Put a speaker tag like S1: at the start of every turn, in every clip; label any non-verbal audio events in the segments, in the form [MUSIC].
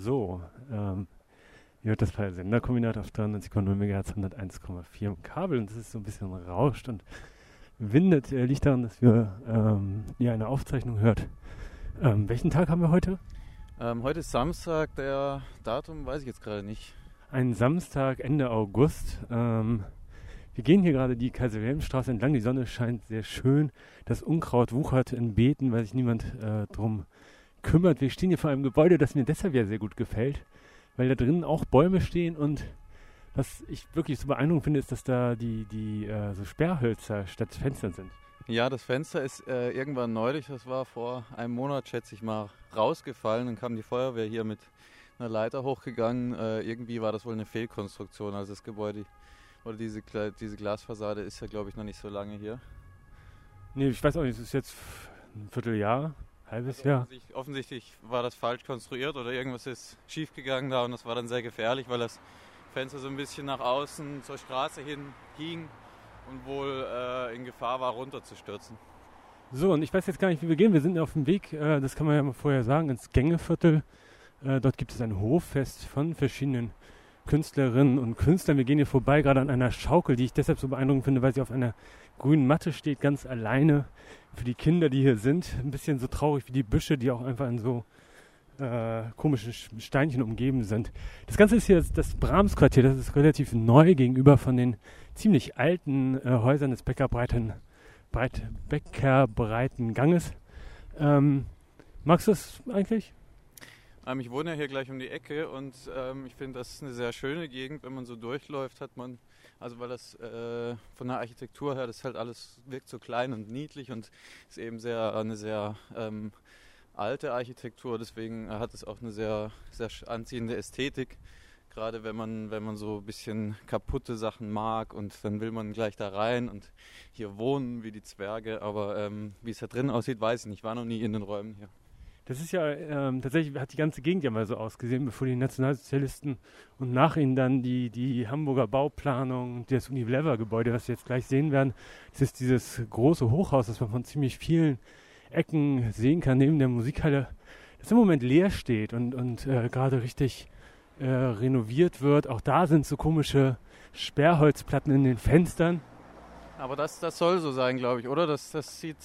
S1: So, ähm, ihr hört das freie Senderkombinat auf 93,0 MHz, 101,4 Kabel und es ist so ein bisschen rauscht und windet. Äh, liegt daran, dass wir ähm, ja eine Aufzeichnung hört. Ähm, welchen Tag haben wir heute?
S2: Ähm, heute ist Samstag, der Datum weiß ich jetzt gerade nicht.
S1: Ein Samstag, Ende August. Ähm, wir gehen hier gerade die Kaiser-Wilhelm-Straße entlang. Die Sonne scheint sehr schön. Das Unkraut wuchert in Beeten, weil sich niemand äh, drum kümmert. Wir stehen hier vor einem Gebäude, das mir deshalb ja sehr gut gefällt, weil da drinnen auch Bäume stehen und was ich wirklich so beeindruckend finde, ist, dass da die, die äh, so Sperrhölzer statt Fenstern sind.
S2: Ja, das Fenster ist äh, irgendwann neulich, das war vor einem Monat, schätze ich mal, rausgefallen. Dann kam die Feuerwehr hier mit einer Leiter hochgegangen. Äh, irgendwie war das wohl eine Fehlkonstruktion. Also das Gebäude oder diese, diese Glasfassade ist ja, glaube ich, noch nicht so lange hier.
S1: Nee, ich weiß auch nicht, es ist jetzt ein Vierteljahr, halbes also Jahr.
S2: Offensichtlich, offensichtlich war das falsch konstruiert oder irgendwas ist schiefgegangen da und das war dann sehr gefährlich, weil das Fenster so ein bisschen nach außen zur Straße hin ging und wohl äh, in Gefahr war, runterzustürzen.
S1: So, und ich weiß jetzt gar nicht, wie wir gehen. Wir sind auf dem Weg, äh, das kann man ja mal vorher sagen, ins Gängeviertel. Äh, dort gibt es ein Hoffest von verschiedenen Künstlerinnen und Künstlern. Wir gehen hier vorbei, gerade an einer Schaukel, die ich deshalb so beeindruckend finde, weil sie auf einer grünen Matte steht, ganz alleine für die Kinder, die hier sind. Ein bisschen so traurig wie die Büsche, die auch einfach in so äh, komischen Steinchen umgeben sind. Das Ganze ist hier das Brahms-Quartier, das ist relativ neu gegenüber von den ziemlich alten äh, Häusern des Bäckerbreiten, breit, Bäckerbreiten Ganges. Ähm, magst du das eigentlich?
S2: Ähm, ich wohne ja hier gleich um die Ecke und ähm, ich finde, das ist eine sehr schöne Gegend. Wenn man so durchläuft, hat man, also weil das äh, von der Architektur her, das halt alles wirkt so klein und niedlich und ist eben sehr eine sehr ähm, alte Architektur. Deswegen hat es auch eine sehr, sehr anziehende Ästhetik. Gerade wenn man, wenn man so ein bisschen kaputte Sachen mag und dann will man gleich da rein und hier wohnen wie die Zwerge. Aber ähm, wie es da drin aussieht, weiß ich nicht. Ich war noch nie in den Räumen hier.
S1: Das ist ja ähm, tatsächlich, hat die ganze Gegend ja mal so ausgesehen, bevor die Nationalsozialisten und nach ihnen dann die, die Hamburger Bauplanung, das Unilever-Gebäude, was wir jetzt gleich sehen werden. Das ist dieses große Hochhaus, das man von ziemlich vielen Ecken sehen kann, neben der Musikhalle, das im Moment leer steht und, und äh, gerade richtig äh, renoviert wird. Auch da sind so komische Sperrholzplatten in den Fenstern.
S2: Aber das, das soll so sein, glaube ich, oder? Das, das sieht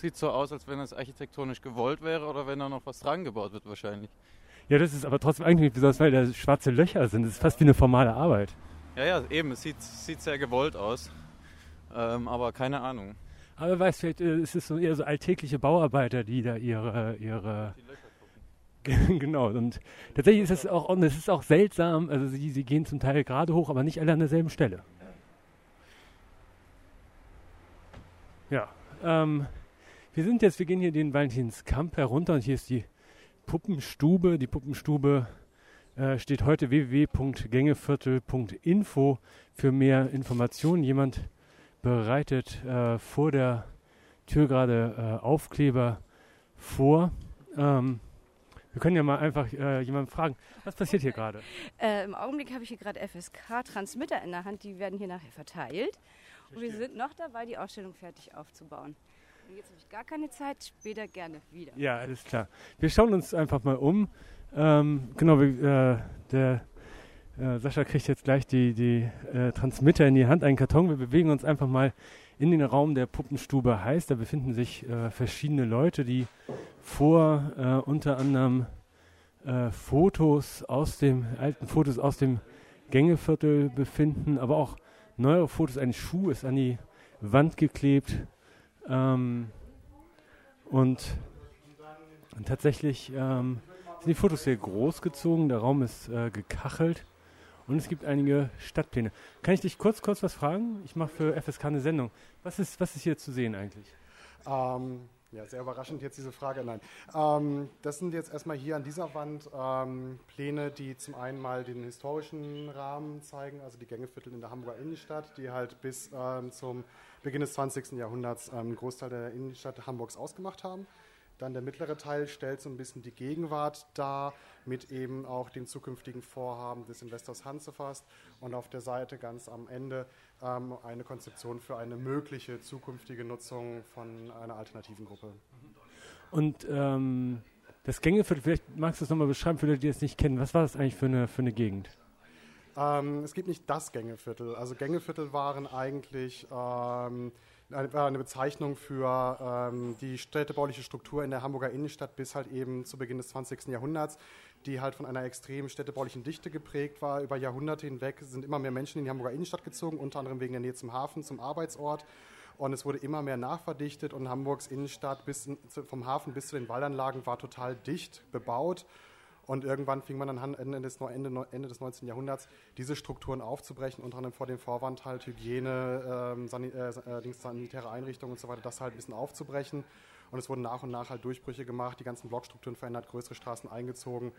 S2: Sieht so aus, als wenn es architektonisch gewollt wäre oder wenn da noch was dran gebaut wird wahrscheinlich.
S1: Ja, das ist aber trotzdem eigentlich nicht besonders, weil da schwarze Löcher sind. Das ist fast wie eine formale Arbeit.
S2: Ja, ja, eben. Es sieht, sieht sehr gewollt aus. Ähm, aber keine Ahnung.
S1: Aber weißt vielleicht äh, ist es so eher so alltägliche Bauarbeiter, die da ihre, ihre [LAUGHS] genau, und tatsächlich ist es auch, und es ist auch seltsam, also sie, sie gehen zum Teil gerade hoch, aber nicht alle an derselben Stelle. Ja, ähm, wir sind jetzt, wir gehen hier den Valentinskamp herunter und hier ist die Puppenstube. Die Puppenstube äh, steht heute www.gängeviertel.info für mehr Informationen. Jemand bereitet äh, vor der Tür gerade äh, Aufkleber vor. Ähm, wir können ja mal einfach äh, jemanden fragen, was passiert hier gerade? [LAUGHS]
S3: Äh, Im Augenblick habe ich hier gerade FSK-Transmitter in der Hand, die werden hier nachher verteilt. Und wir sind noch dabei, die Ausstellung fertig aufzubauen. Jetzt habe ich gar keine Zeit, später gerne wieder.
S1: Ja, alles klar. Wir schauen uns einfach mal um. Ähm, genau, äh, der äh, Sascha kriegt jetzt gleich die, die äh, Transmitter in die Hand, einen Karton. Wir bewegen uns einfach mal in den Raum der Puppenstube heiß. Da befinden sich äh, verschiedene Leute, die vor äh, unter anderem äh, Fotos aus dem, alten Fotos aus dem Gängeviertel befinden, aber auch neuere Fotos. Ein Schuh ist an die Wand geklebt. Ähm, und, tatsächlich ähm, sind die Fotos sehr groß gezogen, der Raum ist äh, gekachelt und es gibt einige Stadtpläne. Kann ich dich kurz, kurz was fragen? Ich mache für FSK eine Sendung. Was ist, was ist hier zu sehen eigentlich?
S4: Ähm, ja, sehr überraschend jetzt diese Frage. Nein. Ähm, das sind jetzt erstmal hier an dieser Wand ähm, Pläne, die zum einen mal den historischen Rahmen zeigen, also die Gängeviertel in der Hamburger Innenstadt, die halt bis ähm, zum Beginn des 20. Jahrhunderts ähm, einen Großteil der Innenstadt Hamburgs ausgemacht haben. Dann der mittlere Teil stellt so ein bisschen die Gegenwart dar, mit eben auch den zukünftigen Vorhaben des Investors Hansefast und auf der Seite ganz am Ende ähm, eine Konzeption für eine mögliche zukünftige Nutzung von einer alternativen Gruppe.
S1: Und ähm, Das Gängeviertel, vielleicht magst du es nochmal beschreiben für Leute, die es nicht kennen. Was war das eigentlich für eine, für eine Gegend?
S4: Ähm, es gibt nicht das Gängeviertel. Also Gängeviertel waren eigentlich ähm, eine Bezeichnung für ähm, die städtebauliche Struktur in der Hamburger Innenstadt bis halt eben zu Beginn des 20. Jahrhunderts, die halt von einer extremen städtebaulichen Dichte geprägt war. Über Jahrhunderte hinweg sind immer mehr Menschen in die Hamburger Innenstadt gezogen, unter anderem wegen der Nähe zum Hafen, zum Arbeitsort. Und es wurde immer mehr nachverdichtet und Hamburgs Innenstadt bis in, vom Hafen bis zu den Waldanlagen war total dicht bebaut. Und irgendwann fing man dann Ende des, Ende, Ende des 19. Jahrhunderts diese Strukturen aufzubrechen, unter anderem vor dem Vorwand halt Hygiene, ähm, äh, äh sanitäre Einrichtungen und so weiter, das halt ein bisschen aufzubrechen. Und es wurden nach und nach halt Durchbrüche gemacht, die ganzen Blockstrukturen verändert, größere Straßen eingezogen,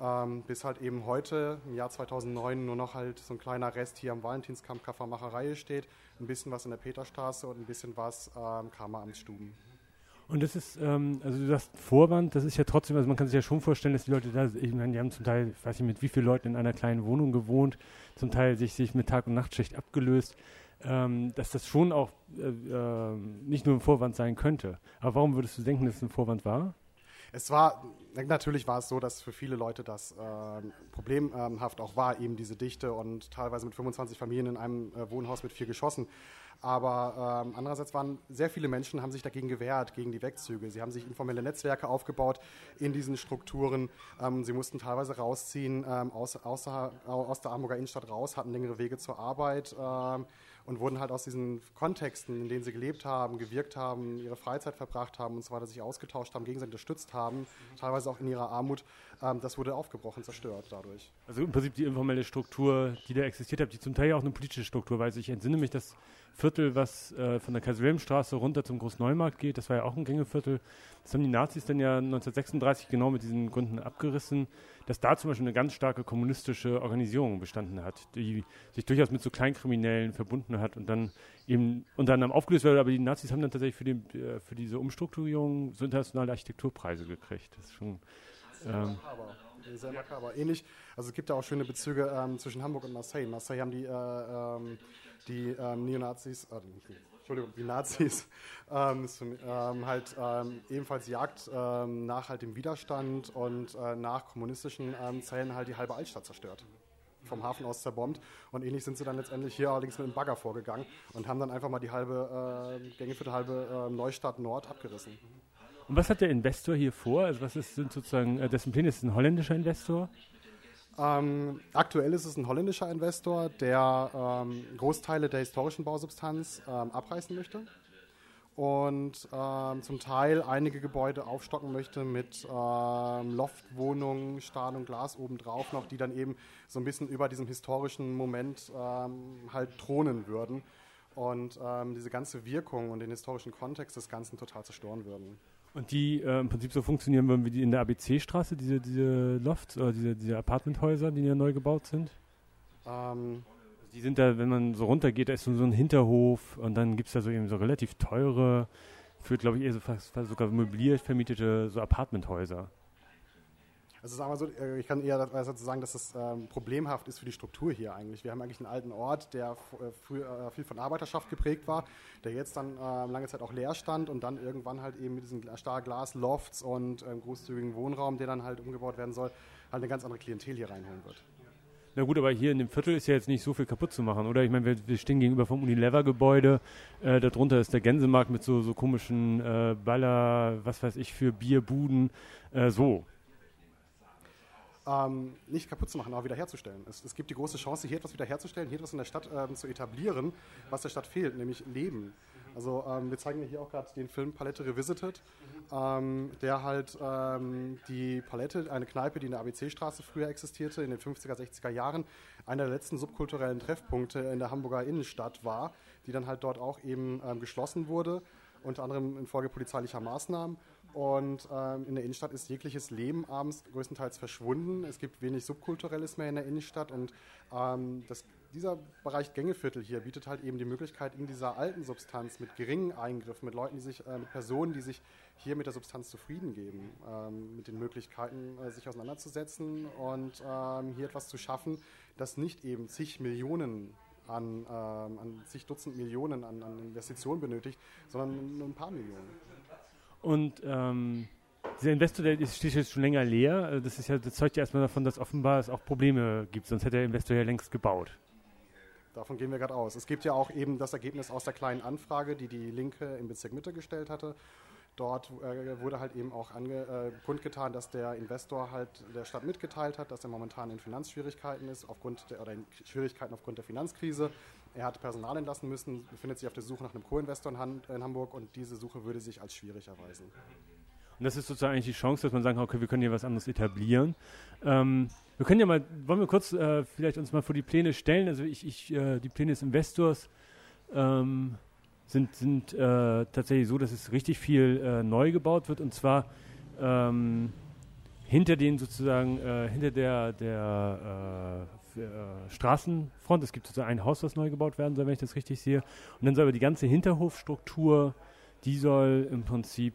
S4: ähm, bis halt eben heute, im Jahr 2009, nur noch halt so ein kleiner Rest hier am Valentinskampf Kaffermacherei steht, ein bisschen was in der Peterstraße und ein bisschen was ähm, Kammeramtsstuben.
S1: Und das ist, ähm, also du sagst Vorwand, das ist ja trotzdem, also man kann sich ja schon vorstellen, dass die Leute da, ich meine, die haben zum Teil, ich weiß nicht, mit wie vielen Leuten in einer kleinen Wohnung gewohnt, zum Teil sich, sich mit Tag- und Nachtschicht abgelöst, ähm, dass das schon auch äh, äh, nicht nur ein Vorwand sein könnte. Aber warum würdest du denken, dass es ein Vorwand war?
S4: Es war, natürlich war es so, dass für viele Leute das äh, problemhaft auch war, eben diese Dichte und teilweise mit 25 Familien in einem äh, Wohnhaus mit vier Geschossen. Aber ähm, andererseits waren sehr viele Menschen, haben sich dagegen gewehrt, gegen die Wegzüge. Sie haben sich informelle Netzwerke aufgebaut in diesen Strukturen. Ähm, sie mussten teilweise rausziehen ähm, aus, außer, aus der Hamburger Innenstadt raus, hatten längere Wege zur Arbeit ähm, und wurden halt aus diesen Kontexten, in denen sie gelebt haben, gewirkt haben, ihre Freizeit verbracht haben und so weiter, sich ausgetauscht haben, gegenseitig unterstützt haben, teilweise auch in ihrer Armut, ähm, das wurde aufgebrochen, zerstört dadurch.
S1: Also im Prinzip die informelle Struktur, die da existiert hat, die zum Teil ja auch eine politische Struktur, weil ich entsinne mich, dass Viertel, was äh, von der Kaiser-Wilhelm-Straße runter zum Großneumarkt geht. Das war ja auch ein Gängeviertel. Das haben die Nazis dann ja 1936 genau mit diesen Gründen abgerissen, dass da zum Beispiel eine ganz starke kommunistische Organisation bestanden hat, die sich durchaus mit so Kleinkriminellen verbunden hat und dann eben unter anderem aufgelöst wurde. Aber die Nazis haben dann tatsächlich für, den, äh, für diese Umstrukturierung so internationale Architekturpreise gekriegt. Das ist schon. Ähm,
S4: sehr makaber. Ähnlich, also es gibt ja auch schöne Bezüge ähm, zwischen Hamburg und Marseille. Marseille haben die äh, ähm, die ähm, Neonazis, äh, Entschuldigung, die Nazis, [LAUGHS] ähm, ähm, halt ähm, ebenfalls Jagd nach halt dem Widerstand und äh, nach kommunistischen Zellen halt die halbe Altstadt zerstört. Vom Hafen aus zerbombt. Und ähnlich sind sie dann letztendlich hier allerdings mit dem Bagger vorgegangen und haben dann einfach mal die halbe äh, Gängeviertel, halbe Neustadt Nord abgerissen.
S1: Und was hat der Investor hier vor? Also was ist, sind sozusagen, äh, dessen Pläne ist ein holländischer Investor?
S4: Ähm, aktuell ist es ein holländischer Investor, der ähm, Großteile der historischen Bausubstanz ähm, abreißen möchte und ähm, zum Teil einige Gebäude aufstocken möchte mit ähm, Loftwohnungen, Stahl und Glas obendrauf noch, die dann eben so ein bisschen über diesem historischen Moment ähm, halt thronen würden und diese ganze Wirkung und den historischen Kontext des Ganzen total zerstören würden.
S1: Und die äh, im Prinzip so funktionieren würden wie die in der ABC-Straße, diese, diese Lofts oder diese, diese Apartmenthäuser, die ja neu gebaut sind? Ähm, die sind da, wenn man so runtergeht, da ist so, ein Hinterhof und dann gibt es da so eben so relativ teure, für glaube ich eher so fast, fast sogar möbliert vermietete so Apartmenthäuser.
S4: Also sagen wir so, äh, ich kann eher dazu sagen, dass es ähm, problemhaft ist für die Struktur hier eigentlich. Wir haben eigentlich einen alten Ort, der äh, früher äh, viel von Arbeiterschaft geprägt war, der jetzt dann äh, lange Zeit auch leer stand und dann irgendwann halt eben mit diesen Stahlglas-Lofts und ähm, großzügigen Wohnraum, der dann halt umgebaut werden soll, halt eine ganz andere Klientel hier reinholen wird.
S1: Na gut, aber hier in dem Viertel ist ja jetzt nicht so viel kaputt zu machen, oder? Ich meine, wir, wir stehen gegenüber vom Unilever-Gebäude. Äh, darunter ist der Gänsemarkt mit so, so komischen äh, Baller, was weiß ich, für Bierbuden. Äh, so
S4: ähm, nicht kaputt zu machen, aber wiederherzustellen. Es, es, gibt die große Chance, hier etwas wiederherzustellen, hier etwas in der Stadt ähm, zu etablieren, was der Stadt fehlt, nämlich Leben. Also ähm, wir zeigen hier auch gerade den Film Palette Revisited, ähm, der halt ähm, die Palette, eine Kneipe, die in der ABC-Straße früher existierte, in den 50er, 60er Jahren, einer der letzten subkulturellen Treffpunkte in der Hamburger Innenstadt war, die dann halt dort auch eben ähm, geschlossen wurde, unter anderem infolge polizeilicher Maßnahmen und ähm, in der Innenstadt ist jegliches Leben abends größtenteils verschwunden. Es gibt wenig Subkulturelles mehr in der Innenstadt. Und ähm, das, dieser Bereich Gängeviertel hier bietet halt eben die Möglichkeit, in dieser alten Substanz mit geringen Eingriffen, mit Leuten, die sich, äh, mit Personen, die sich hier mit der Substanz zufrieden geben, ähm, mit den Möglichkeiten, äh, sich auseinanderzusetzen und ähm, hier etwas zu schaffen, das nicht eben zig Millionen an, ähm, an zig Dutzend Millionen an, an Investitionen benötigt, sondern nur ein paar Millionen.
S1: Und ähm, dieser Investor, der ist, steht jetzt schon länger leer. Äh, das, ist ja, das zeugt ja erstmal davon, dass offenbar es auch Probleme gibt, sonst hätte der Investor ja längst gebaut.
S4: Davon gehen wir gerade aus. Es gibt ja auch eben das Ergebnis aus der kleinen Anfrage, die die Linke im Bezirk Mitte gestellt hatte. Dort äh, wurde halt eben auch ange, äh, kundgetan, dass der Investor halt der Stadt mitgeteilt hat, dass er momentan in Finanzschwierigkeiten ist, aufgrund der, oder in Schwierigkeiten aufgrund der Finanzkrise. Er hat Personal entlassen müssen, befindet sich auf der Suche nach einem Co-Investor in, in, Hamburg und diese Suche würde sich als schwierig erweisen.
S1: Und das ist sozusagen eigentlich die Chance, dass man sagen kann, okay, wir können hier was anderes etablieren. Ähm, wir können ja mal, wollen wir kurz äh, vielleicht uns mal vor die Pläne stellen. Also ich, ich äh, die Pläne des Investors ähm, sind, sind äh, tatsächlich so, dass es richtig viel äh, neu gebaut wird und zwar ähm, hinter den sozusagen, äh, hinter der, der äh, Straßenfront. Es gibt sozusagen ein Haus, das neu gebaut werden soll, wenn ich das richtig sehe. Und dann soll aber die ganze Hinterhofstruktur, die soll im Prinzip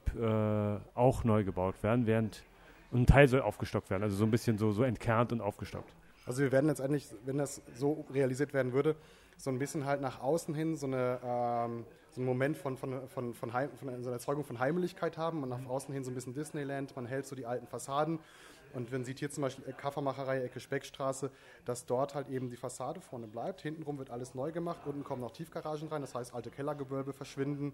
S1: auch neu gebaut werden, während ein Teil soll aufgestockt werden, also so ein bisschen so, so entkernt und aufgestockt.
S4: Also wir werden letztendlich, wenn das so realisiert werden würde, so ein bisschen halt nach außen hin so, eine, ähm, so einen Moment von, von, von, von, Heim, von so einer Erzeugung von Heimeligkeit haben und nach außen hin so ein bisschen Disneyland, man hält so die alten Fassaden und man sieht hier zum Beispiel Kaffermacherei, Ecke Speckstraße, dass dort halt eben die Fassade vorne bleibt. Hintenrum wird alles neu gemacht, unten kommen noch Tiefgaragen rein, das heißt alte Kellergewölbe verschwinden.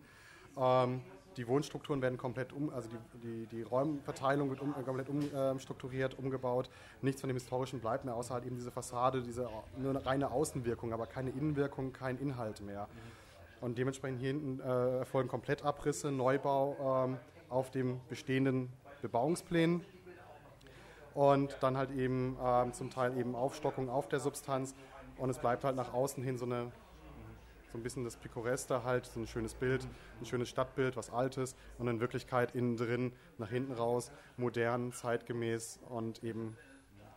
S4: Ähm, die Wohnstrukturen werden komplett um, also die, die, die Räumverteilung wird um, äh, komplett umstrukturiert, ähm, umgebaut. Nichts von dem Historischen bleibt mehr, außer halt eben diese Fassade, diese nur eine reine Außenwirkung, aber keine Innenwirkung, kein Inhalt mehr. Und dementsprechend hier hinten äh, erfolgen Komplettabrisse, Neubau ähm, auf dem bestehenden Bebauungsplänen und dann halt eben ähm, zum Teil eben Aufstockung auf der Substanz und es bleibt halt nach außen hin so eine so ein bisschen das Pikoreste halt, so ein schönes Bild, ein schönes Stadtbild, was Altes und in Wirklichkeit innen drin, nach hinten raus, modern, zeitgemäß und eben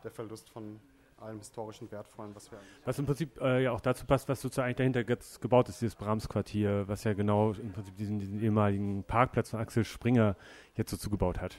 S4: der Verlust von allem historischen Wertvollen, was wir
S1: Was im Prinzip äh, ja auch dazu passt, was sozusagen dahinter gebaut ist, dieses Brahms-Quartier, was ja genau im Prinzip diesen, diesen ehemaligen Parkplatz von Axel Springer jetzt so zugebaut hat.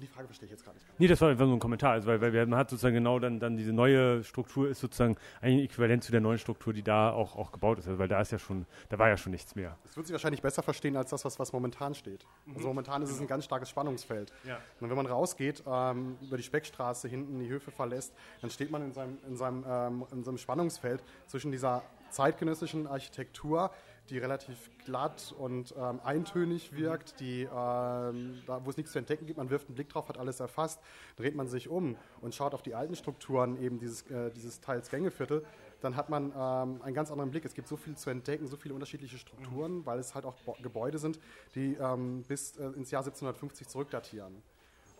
S4: Die Frage verstehe ich jetzt gar nicht.
S1: Nee, das war einfach so ein Kommentar, also weil, weil man hat sozusagen genau dann, dann diese neue Struktur ist sozusagen eigentlich äquivalent zu der neuen Struktur, die da auch, auch gebaut ist, also weil da ist ja schon, da war ja schon nichts mehr.
S4: Das wird sich wahrscheinlich besser verstehen als das, was, was momentan steht. Mhm. Also momentan ist es ein ganz starkes Spannungsfeld. Ja. Und wenn man rausgeht, ähm, über die Speckstraße hinten die Höfe verlässt, dann steht man in seinem, in seinem, ähm, in seinem Spannungsfeld zwischen dieser zeitgenössischen Architektur, die relativ glatt und ähm, eintönig wirkt, die, ähm, da, wo es nichts zu entdecken gibt, man wirft einen Blick drauf, hat alles erfasst, dreht man sich um und schaut auf die alten Strukturen eben dieses, äh, dieses Teils Gängeviertel, dann hat man ähm, einen ganz anderen Blick. Es gibt so viel zu entdecken, so viele unterschiedliche Strukturen, mhm. weil es halt auch Gebäude sind, die ähm, bis äh, ins Jahr 1750 zurückdatieren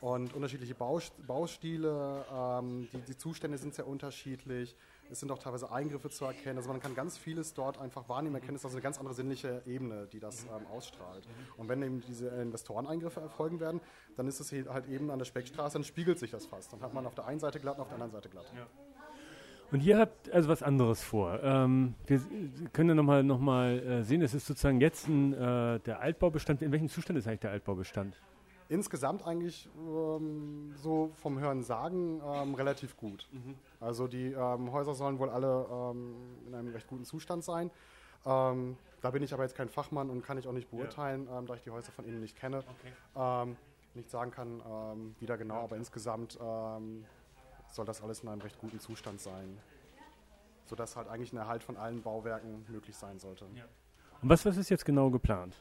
S4: und unterschiedliche Baustile, ähm, die, die, Zustände sind sehr unterschiedlich. Es sind auch teilweise Eingriffe zu erkennen. Also man kann ganz vieles dort einfach wahrnehmen, erkennen. Es ist also eine ganz andere sinnliche Ebene, die das ähm, ausstrahlt. Und wenn eben diese Investoreneingriffe erfolgen werden, dann ist es halt eben an der Speckstraße, dann spiegelt sich das fast. Dann hat man auf der einen Seite glatt und auf der anderen Seite glatt. Ja.
S1: Und ihr habt also was anderes vor. Ähm, wir können ja nochmal noch mal, äh, sehen, es ist sozusagen jetzt ein, äh, der Altbaubestand. In welchem Zustand ist eigentlich der Altbaubestand?
S4: Insgesamt eigentlich ähm, so vom Hören sagen ähm, relativ gut. Mhm. Also die ähm, Häuser sollen wohl alle ähm, in einem recht guten Zustand sein. Ähm, da bin ich aber jetzt kein Fachmann und kann ich auch nicht beurteilen, ja. Ähm, da ich die Häuser von Ihnen nicht kenne. Okay. nicht sagen kann, wieder genau, ja. aber insgesamt soll das alles in einem recht guten Zustand sein. Sodass halt eigentlich ein Erhalt von allen Bauwerken möglich sein sollte. Ja.
S1: Und was, was ist jetzt genau geplant?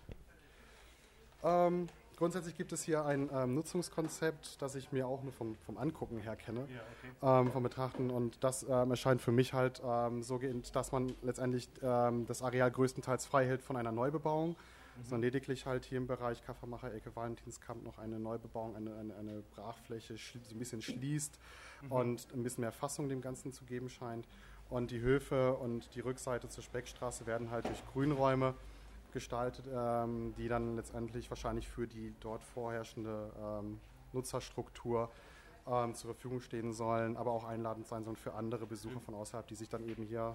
S4: Ähm, Grundsätzlich gibt es hier ein ähm, Nutzungskonzept, das ich mir auch nur vom, vom Angucken her kenne, ja, okay. ähm, vom Betrachten. Und das ähm, erscheint für mich halt ähm, so, dass man letztendlich ähm, das Areal größtenteils frei hält von einer Neubebauung, mhm. sondern lediglich halt hier im Bereich Kaffermacher, Ecke Valentinskamp noch eine Neubebauung, eine, eine, eine Brachfläche so ein bisschen schließt mhm. und ein bisschen mehr Fassung dem Ganzen zu geben scheint. Und die Höfe und die Rückseite zur Speckstraße werden halt durch Grünräume gestaltet, ähm, die dann letztendlich wahrscheinlich für die dort vorherrschende ähm, Nutzerstruktur ähm, zur Verfügung stehen sollen, aber auch einladend sein sollen für andere Besucher von außerhalb, die sich dann eben hier,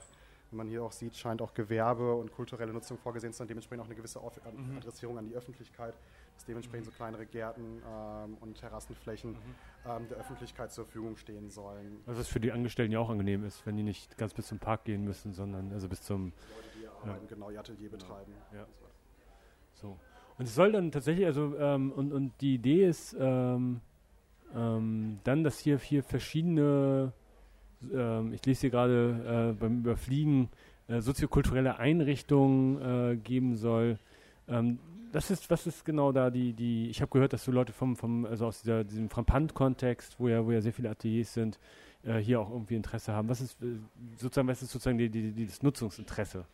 S4: wie man hier auch sieht, scheint auch Gewerbe und kulturelle Nutzung vorgesehen zu sein, dementsprechend auch eine gewisse mhm. Adressierung an die Öffentlichkeit, dass dementsprechend so kleinere Gärten ähm, und Terrassenflächen mhm. ähm, der Öffentlichkeit zur Verfügung stehen sollen.
S1: Also was für die Angestellten ja auch angenehm ist, wenn die nicht ganz bis zum Park gehen müssen, sondern also bis zum
S4: arbeiten, genau, ihr Atelier betreiben. Ja.
S1: So. Und es soll dann tatsächlich, also, ähm, und, und die Idee ist ähm, ähm, dann, dass hier vier verschiedene, ähm, ich lese hier gerade äh, beim Überfliegen, äh, soziokulturelle Einrichtungen äh, geben soll. Ähm, das ist, was ist genau da die, die, ich habe gehört, dass so Leute vom, vom also aus dieser, diesem Frappant-Kontext, wo ja, wo ja sehr viele Ateliers sind, äh, hier auch irgendwie Interesse haben. Was ist äh, sozusagen, was ist sozusagen die, die, die, das Nutzungsinteresse?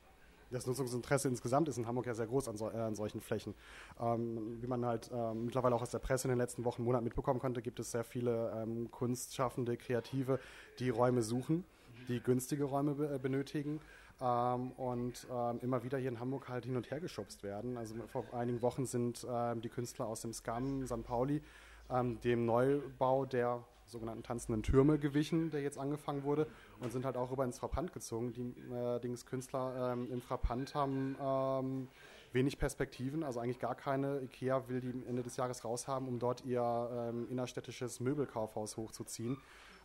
S4: Das Nutzungsinteresse insgesamt ist in Hamburg ja sehr groß an, so, äh, an solchen Flächen. Ähm, wie man halt ähm, mittlerweile auch aus der Presse in den letzten Wochen, Monaten mitbekommen konnte, gibt es sehr viele ähm, Kunstschaffende, Kreative, die Räume suchen, die günstige Räume be äh, benötigen. Ähm, und ähm, immer wieder hier in Hamburg halt hin und her geschubst werden. Also vor einigen Wochen sind ähm, die Künstler aus dem SCAM, St. Pauli, dem Neubau der sogenannten tanzenden Türme gewichen, der jetzt angefangen wurde und sind halt auch rüber ins Frappant gezogen. Die äh, Künstler ähm, im Frappant haben ähm, wenig Perspektiven, also eigentlich gar keine. Ikea will die Ende des Jahres raushaben, um dort ihr ähm, innerstädtisches Möbelkaufhaus hochzuziehen.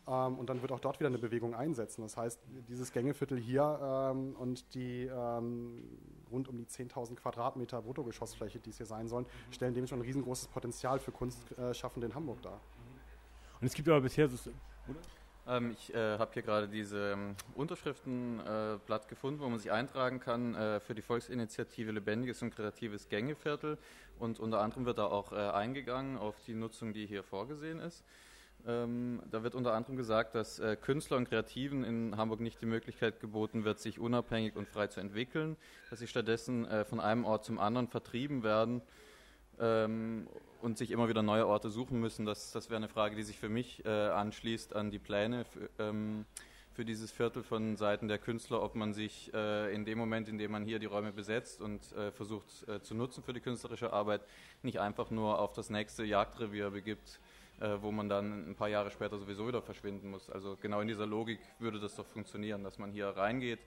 S4: Ähm, und dann wird auch dort wieder eine Bewegung einsetzen. Das heißt, dieses Gängeviertel hier ähm, und die ähm, rund um die 10.000 Quadratmeter Bruttogeschossfläche, die es hier sein sollen, stellen dem schon ein riesengroßes Potenzial für Kunstschaffende in Hamburg dar.
S1: Und es gibt aber bisher so,
S2: ähm, ich äh, habe hier gerade diese ähm, Unterschriftenblatt äh, gefunden, wo man sich eintragen kann äh, für die Volksinitiative Lebendiges und Kreatives Gängeviertel. Und unter anderem wird da auch äh, eingegangen auf die Nutzung, die hier vorgesehen ist. Ähm, da wird unter anderem gesagt, dass äh, Künstler und Kreativen in Hamburg nicht die Möglichkeit geboten wird, sich unabhängig und frei zu entwickeln, dass sie stattdessen äh, von einem Ort zum anderen vertrieben werden ähm, und sich immer wieder neue Orte suchen müssen. Das, das wäre eine Frage, die sich für mich äh, anschließt an die Pläne für, ähm, für, dieses Viertel von Seiten der Künstler, ob man sich äh, in dem Moment, in dem man hier die Räume besetzt und äh, versucht äh, zu nutzen für die künstlerische Arbeit, nicht einfach nur auf das nächste Jagdrevier begibt, äh, wo man dann ein paar Jahre später sowieso wieder verschwinden muss. Also genau in dieser Logik würde das doch funktionieren, dass man hier reingeht,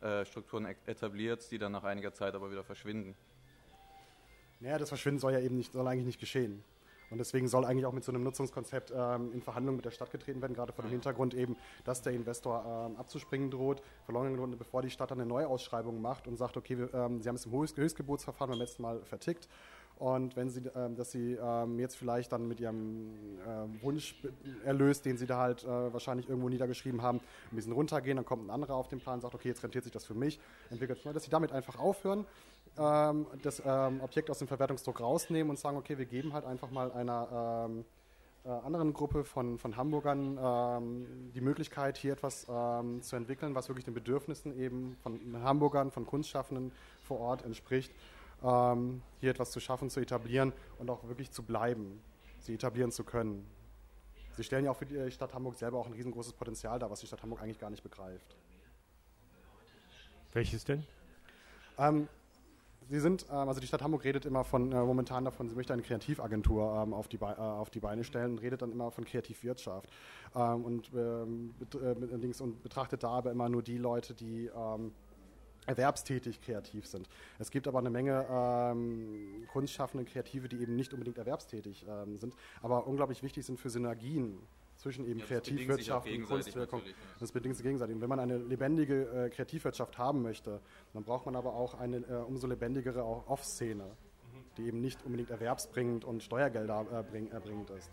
S2: äh, Strukturen etabliert, die dann nach einiger Zeit aber wieder verschwinden.
S4: Naja, das Verschwinden soll ja eben nicht, soll eigentlich nicht geschehen. Und deswegen soll eigentlich auch mit so einem Nutzungskonzept ähm, in Verhandlungen mit der Stadt getreten werden, gerade vor dem Hintergrund eben, dass der Investor ähm, abzuspringen droht, verloren droht, bevor die Stadt dann eine Neuausschreibung macht und sagt, okay, wir, ähm, Sie haben es im Höchstgebotsverfahren beim letzten Mal vertickt. Und wenn Sie, ähm, dass Sie ähm, jetzt vielleicht dann mit Ihrem äh, Wunsch erlöst, den Sie da halt äh, wahrscheinlich irgendwo niedergeschrieben haben, ein bisschen runtergehen, dann kommt ein anderer auf den Plan und sagt, okay, jetzt rentiert sich das für mich, entwickelt es neu, dass Sie damit einfach aufhören ähm, das ähm, Objekt aus dem Verwertungsdruck rausnehmen und sagen, okay, wir geben halt einfach mal einer ähm, äh, anderen Gruppe von, von Hamburgern ähm, die Möglichkeit, hier etwas ähm, zu entwickeln, was wirklich den Bedürfnissen eben von Hamburgern, von Kunstschaffenden vor Ort entspricht, ähm, hier etwas zu schaffen, zu etablieren und auch wirklich zu bleiben, sie etablieren zu können. Sie stellen ja auch für die Stadt Hamburg selber auch ein riesengroßes Potenzial dar, was die Stadt Hamburg eigentlich gar nicht begreift.
S1: Welches denn?
S4: Sie sind, ähm, also die Stadt Hamburg redet immer von, äh, momentan davon, sie möchte eine Kreativagentur ähm, auf, die äh, auf die Beine stellen und redet dann immer von Kreativwirtschaft. Ähm, und, ähm, äh, und betrachtet da aber immer nur die Leute, die ähm, erwerbstätig kreativ sind. Es gibt aber eine Menge ähm, kunstschaffende Kreative, die eben nicht unbedingt erwerbstätig ähm, sind, aber unglaublich wichtig sind für Synergien zwischen eben ja, Kreativwirtschaft und Kunstwirkung. Das bedingt sich gegenseitig. Und wenn man eine lebendige äh, Kreativwirtschaft haben möchte, dann braucht man aber auch eine äh, umso lebendigere Off-Szene, die eben nicht unbedingt erwerbsbringend und Steuergelder äh, bring, erbringend ist.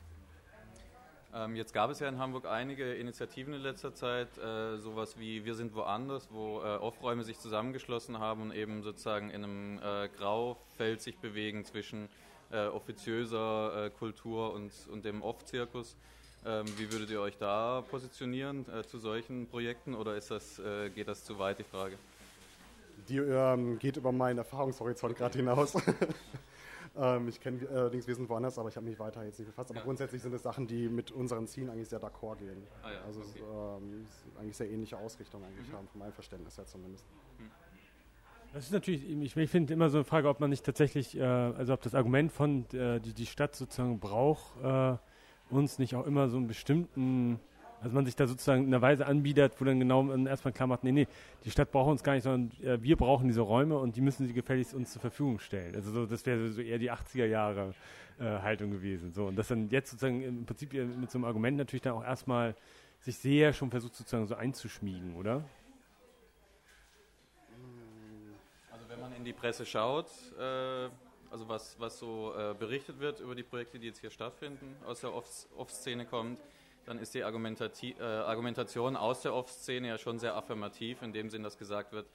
S2: Ähm, jetzt gab es ja in Hamburg einige Initiativen in letzter Zeit, äh, sowas wie Wir sind woanders, wo äh, Off-Räume sich zusammengeschlossen haben und eben sozusagen in einem äh, Graufeld sich bewegen zwischen äh, offiziöser äh, Kultur und, und dem Off-Zirkus. Ähm, wie würdet ihr euch da positionieren äh, zu solchen Projekten oder ist das, äh, geht das zu weit, die Frage?
S4: Die ähm, geht über meinen Erfahrungshorizont gerade hinaus. [LAUGHS] ähm, ich kenne allerdings Wir sind woanders, aber ich habe mich weiter jetzt nicht befasst. Aber ja. grundsätzlich sind es Sachen, die mit unseren Zielen eigentlich sehr d'accord gehen. Ah, ja, also okay. es ähm, ist eigentlich sehr ähnliche Ausrichtung eigentlich mhm. haben, von meinem Verständnis her zumindest. Mhm.
S1: Das ist natürlich, ich, ich finde immer so eine Frage, ob man nicht tatsächlich, äh, also ob das Argument von, äh, die die Stadt sozusagen braucht, äh, uns nicht auch immer so einen bestimmten, also man sich da sozusagen in einer Weise anbietet, wo dann genau erstmal klar macht, nee, nee, die Stadt braucht uns gar nicht, sondern äh, wir brauchen diese Räume und die müssen sie gefälligst uns zur Verfügung stellen. Also so, das wäre so eher die 80er Jahre äh, Haltung gewesen. So, und das dann jetzt sozusagen im Prinzip mit so einem Argument natürlich dann auch erstmal sich sehr schon versucht sozusagen so einzuschmiegen, oder?
S2: Also wenn man in die Presse schaut, äh also was, was so äh, berichtet wird über die Projekte, die jetzt hier stattfinden, aus der Off-Szene kommt, dann ist die Argumentati äh, Argumentation aus der Off-Szene ja schon sehr affirmativ, in dem Sinn, dass gesagt wird,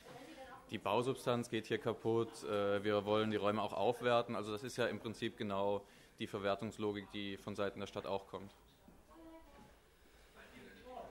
S2: die Bausubstanz geht hier kaputt, äh, wir wollen die Räume auch aufwerten. Also das ist ja im Prinzip genau die Verwertungslogik, die von Seiten der Stadt auch kommt.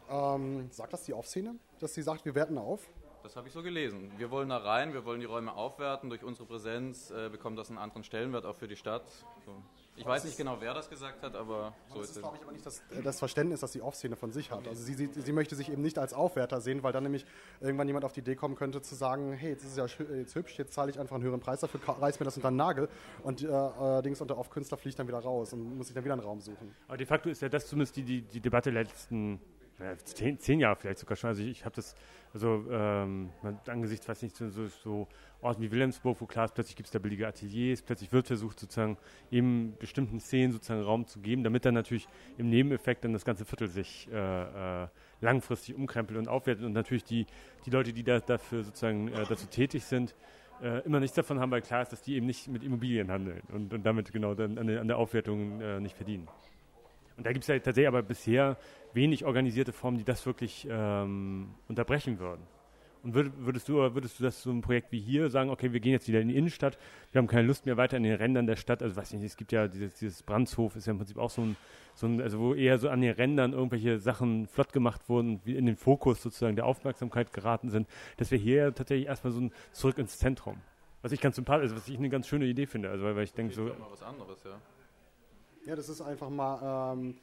S4: Ähm, sagt das die Off-Szene, dass sie sagt, wir werten auf?
S2: Das habe ich so gelesen. Wir wollen da rein, wir wollen die Räume aufwerten. Durch unsere Präsenz äh, bekommt das einen anderen Stellenwert auch für die Stadt. So. Ich weiß nicht genau, wer das gesagt hat, aber so
S4: das ist es. Das ist, glaube ich, aber nicht das, äh, das, Verständnis, das die Off-Szene von sich hat. Also sie, sie, sie, möchte sich eben nicht als Aufwerter sehen, weil dann nämlich irgendwann jemand auf die Idee kommen könnte, zu sagen, hey, jetzt ist es ja jetzt hübsch, jetzt zahle ich einfach einen höheren Preis dafür, reiß mir das unter den Nagel und äh, allerdings unter Off-Künstler fliegt dann wieder raus und muss sich dann wieder einen Raum suchen.
S1: Aber de facto ist ja das zumindest die, die, die Debatte letzten ja, zehn, zehn Jahre vielleicht sogar schon. Also ich, ich habe das, also ähm, angesichts, weiß nicht, so, so Orten wie Wilhelmsburg, wo klar ist, plötzlich gibt es da billige Ateliers, plötzlich wird versucht, sozusagen eben bestimmten Szenen sozusagen Raum zu geben, damit dann natürlich im Nebeneffekt dann das ganze Viertel sich äh, äh, langfristig umkrempelt und aufwertet und natürlich die, die Leute, die da, dafür sozusagen äh, dazu tätig sind, äh, immer nichts davon haben, weil klar ist, dass die eben nicht mit Immobilien handeln und, und damit genau dann an, an der Aufwertung äh, nicht verdienen. Und da gibt es ja tatsächlich aber bisher wenig organisierte Formen, die das wirklich ähm, unterbrechen würden. Und würdest du, würdest du das so ein Projekt wie hier sagen, okay, wir gehen jetzt wieder in die Innenstadt, wir haben keine Lust mehr weiter in den Rändern der Stadt, also weiß ich nicht, es gibt ja dieses, dieses Brandshof, ist ja im Prinzip auch so ein, so ein, also wo eher so an den Rändern irgendwelche Sachen flott gemacht wurden, wie in den Fokus sozusagen der Aufmerksamkeit geraten sind, dass wir hier tatsächlich erstmal so ein zurück ins Zentrum. Was ich ganz sympathisch, also was ich eine ganz schöne Idee finde, also weil, weil ich denke so.
S2: Mal was anderes, ja.
S4: Ja, das ist einfach mal ähm,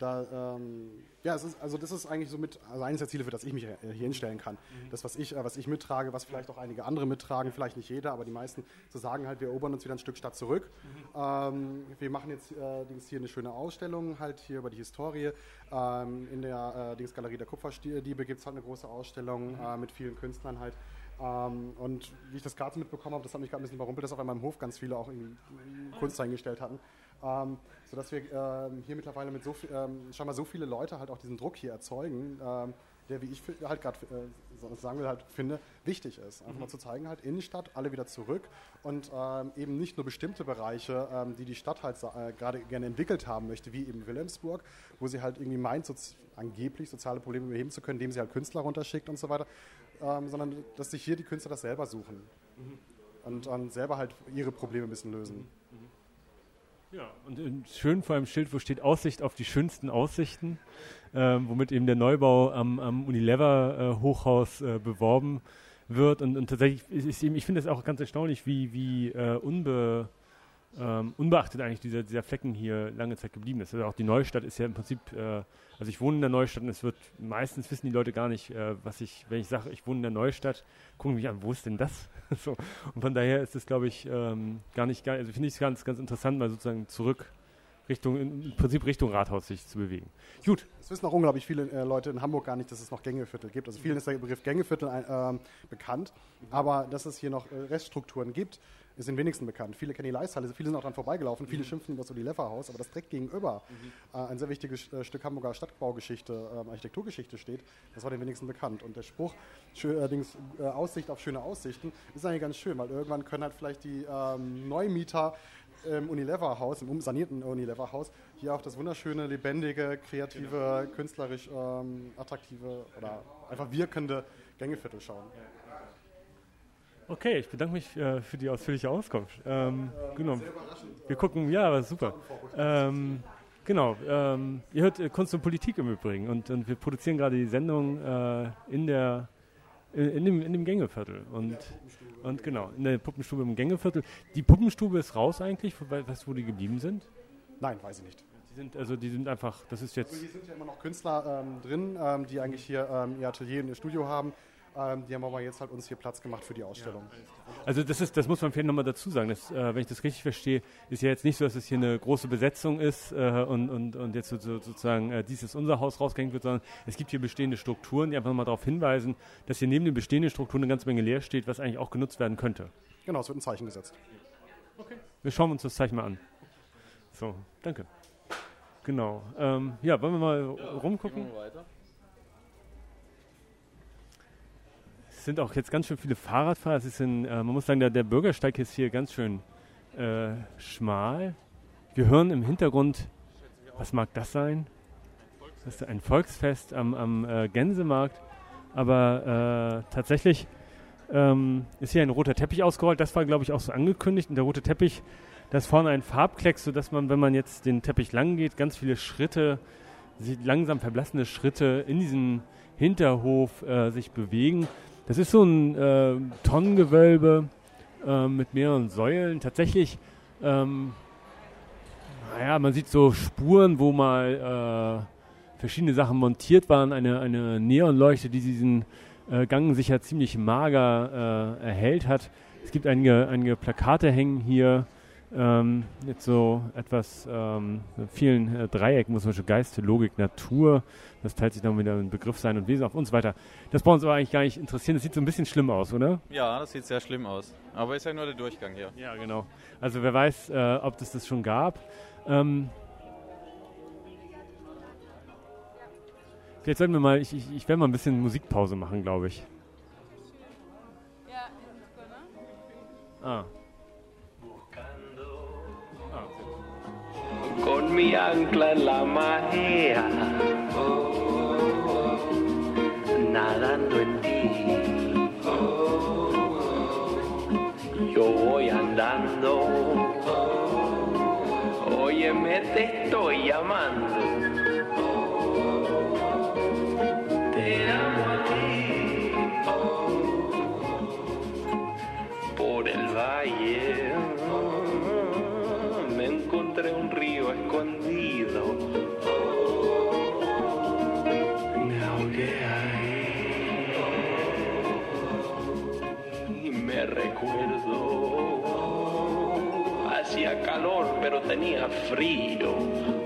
S4: da, ähm, ja, es ist, also das ist eigentlich so mit, also eines der Ziele, für das ich mich äh, hier hinstellen kann. Mhm. Das, was ich, äh, was ich mittrage, was vielleicht auch einige andere mittragen, vielleicht nicht jeder, aber die meisten, zu sagen halt, wir erobern uns wieder ein Stück Stadt zurück. Mhm. Ähm, wir machen jetzt äh, hier eine schöne Ausstellung, halt hier über die Historie. Ähm, in der äh, Dingsgalerie der Kupferdiebe gibt es halt eine große Ausstellung mhm. äh, mit vielen Künstlern halt. Ähm, und wie ich das gerade mitbekommen habe, das hat mich gerade ein bisschen überrumpelt, dass auf einmal im Hof ganz viele auch irgendwie Kunst eingestellt hatten. Ähm, sodass wir ähm, hier mittlerweile mit so viel, ähm, scheinbar so viele Leute halt auch diesen Druck hier erzeugen, ähm, der, wie ich halt gerade äh, sagen will, halt finde, wichtig ist. Einfach mhm. mal zu zeigen, halt Innenstadt, alle wieder zurück und ähm, eben nicht nur bestimmte Bereiche, ähm, die die Stadt halt äh, gerade gerne entwickelt haben möchte, wie eben Wilhelmsburg, wo sie halt irgendwie meint, so angeblich soziale Probleme beheben zu können, indem sie halt Künstler runterschickt und so weiter, sondern dass sich hier die Künstler das selber suchen mhm. und, und selber halt ihre Probleme ein bisschen lösen. Mhm.
S1: Ja, und schön vor einem Schild, wo steht Aussicht auf die schönsten Aussichten, ähm, womit eben der Neubau am, am Unilever-Hochhaus äh, äh, beworben wird. Und, und tatsächlich, ist eben, ich finde es auch ganz erstaunlich, wie, wie äh, unbe, ähm, unbeachtet eigentlich dieser, dieser Flecken hier lange Zeit geblieben ist. Also auch die Neustadt ist ja im Prinzip, äh, also ich wohne in der Neustadt und es wird, meistens wissen die Leute gar nicht, äh, was ich, wenn ich sage, ich wohne in der Neustadt, gucken mich an, wo ist denn das? [LAUGHS] so. Und von daher ist es, glaube ich, ähm, gar nicht, gar, also finde ich es ganz, ganz interessant, mal sozusagen zurück Richtung, im Prinzip Richtung Rathaus sich zu bewegen.
S4: Gut. Es wissen auch unglaublich viele äh, Leute in Hamburg gar nicht, dass es noch Gängeviertel gibt. Also vielen ist der Begriff Gängeviertel äh, bekannt, aber dass es hier noch äh, Reststrukturen gibt, ist den wenigsten bekannt. Viele kennen die Leisthalle, viele sind auch dran vorbeigelaufen, viele mhm. schimpfen über das Olilever-Haus, aber das direkt gegenüber mhm. äh, ein sehr wichtiges äh, Stück Hamburger Stadtbaugeschichte, äh, Architekturgeschichte steht, das war den wenigsten bekannt. Und der Spruch, allerdings äh, Aussicht auf schöne Aussichten, ist eigentlich ganz schön, weil irgendwann können halt vielleicht die ähm, Neumieter im Unilever-Haus, im umsanierten Unilever-Haus, hier auch das wunderschöne, lebendige, kreative, genau. künstlerisch ähm, attraktive oder einfach wirkende Gängeviertel schauen. Ja.
S1: Okay, ich bedanke mich äh, für die ausführliche Auskunft. Ähm, äh, genau. Wir gucken, ja, aber super. Ähm, genau, ähm, ihr hört äh, Kunst und Politik im Übrigen und, und wir produzieren gerade die Sendung äh, in der in dem, in dem Gängeviertel und, und genau, in der Puppenstube im Gängeviertel. Die Puppenstube ist raus eigentlich, weißt du, wo die geblieben sind?
S4: Nein, weiß ich nicht.
S1: Die sind, also die sind einfach, das ist jetzt...
S4: Also hier sind ja immer noch Künstler ähm, drin, ähm, die eigentlich hier ähm, ihr Atelier und ihr Studio haben. Ähm, die haben aber jetzt halt uns hier Platz gemacht für die Ausstellung.
S1: Also das ist, das muss man vielleicht nochmal dazu sagen. Das, äh, wenn ich das richtig verstehe, ist ja jetzt nicht so, dass es hier eine große Besetzung ist äh, und, und, und jetzt so, sozusagen äh, dies ist unser Haus rausgehängt wird, sondern es gibt hier bestehende Strukturen, die einfach nochmal darauf hinweisen, dass hier neben den bestehenden Strukturen eine ganze Menge leer steht, was eigentlich auch genutzt werden könnte.
S4: Genau, es wird ein Zeichen gesetzt.
S1: Okay. Wir schauen uns das Zeichen mal an. So, danke. Genau. Ähm, ja, wollen wir mal ja, rumgucken? Gehen wir weiter. Es sind auch jetzt ganz schön viele Fahrradfahrer. Es ist äh, man muss sagen, der, der, Bürgersteig ist hier ganz schön äh, schmal. Wir hören im Hintergrund, was mag das sein? Das ist ein Volksfest am, am äh, Gänsemarkt. Aber äh, tatsächlich ähm, ist hier ein roter Teppich ausgerollt. Das war, glaube ich, auch so angekündigt. Und der rote Teppich, da ist vorne ein Farbklecks, sodass man, wenn man jetzt den Teppich lang geht, ganz viele Schritte, langsam verblassene Schritte in diesem Hinterhof äh, sich bewegen. Das ist so ein äh, Tonnengewölbe äh, mit mehreren Säulen. Tatsächlich, ähm, naja, man sieht so Spuren, wo mal äh, verschiedene Sachen montiert waren. Eine, eine Neonleuchte, die diesen äh, Gang sicher ziemlich mager äh, erhellt hat. Es gibt einige, einige Plakate hängen hier ähm, mit so etwas ähm, vielen äh, Dreiecken, muss man schon Geist, Logik, Natur. Das teilt sich dann wieder ein Begriff sein und Wesen auf uns weiter. Das braucht uns aber eigentlich gar nicht interessieren. Das sieht so ein bisschen schlimm aus, oder?
S2: Ja, das sieht sehr schlimm aus. Aber ist ja nur der Durchgang hier.
S1: Ja, genau. Also wer weiß, äh, ob das das schon gab. Ähm, Vielleicht sollten wir mal, ich, ich, ich werde mal ein bisschen Musikpause machen, glaube ich. Ja, Ah. Mi ancla en la marea, nadando en ti. Yo voy andando, óyeme, te estoy llamando. Tenía frío.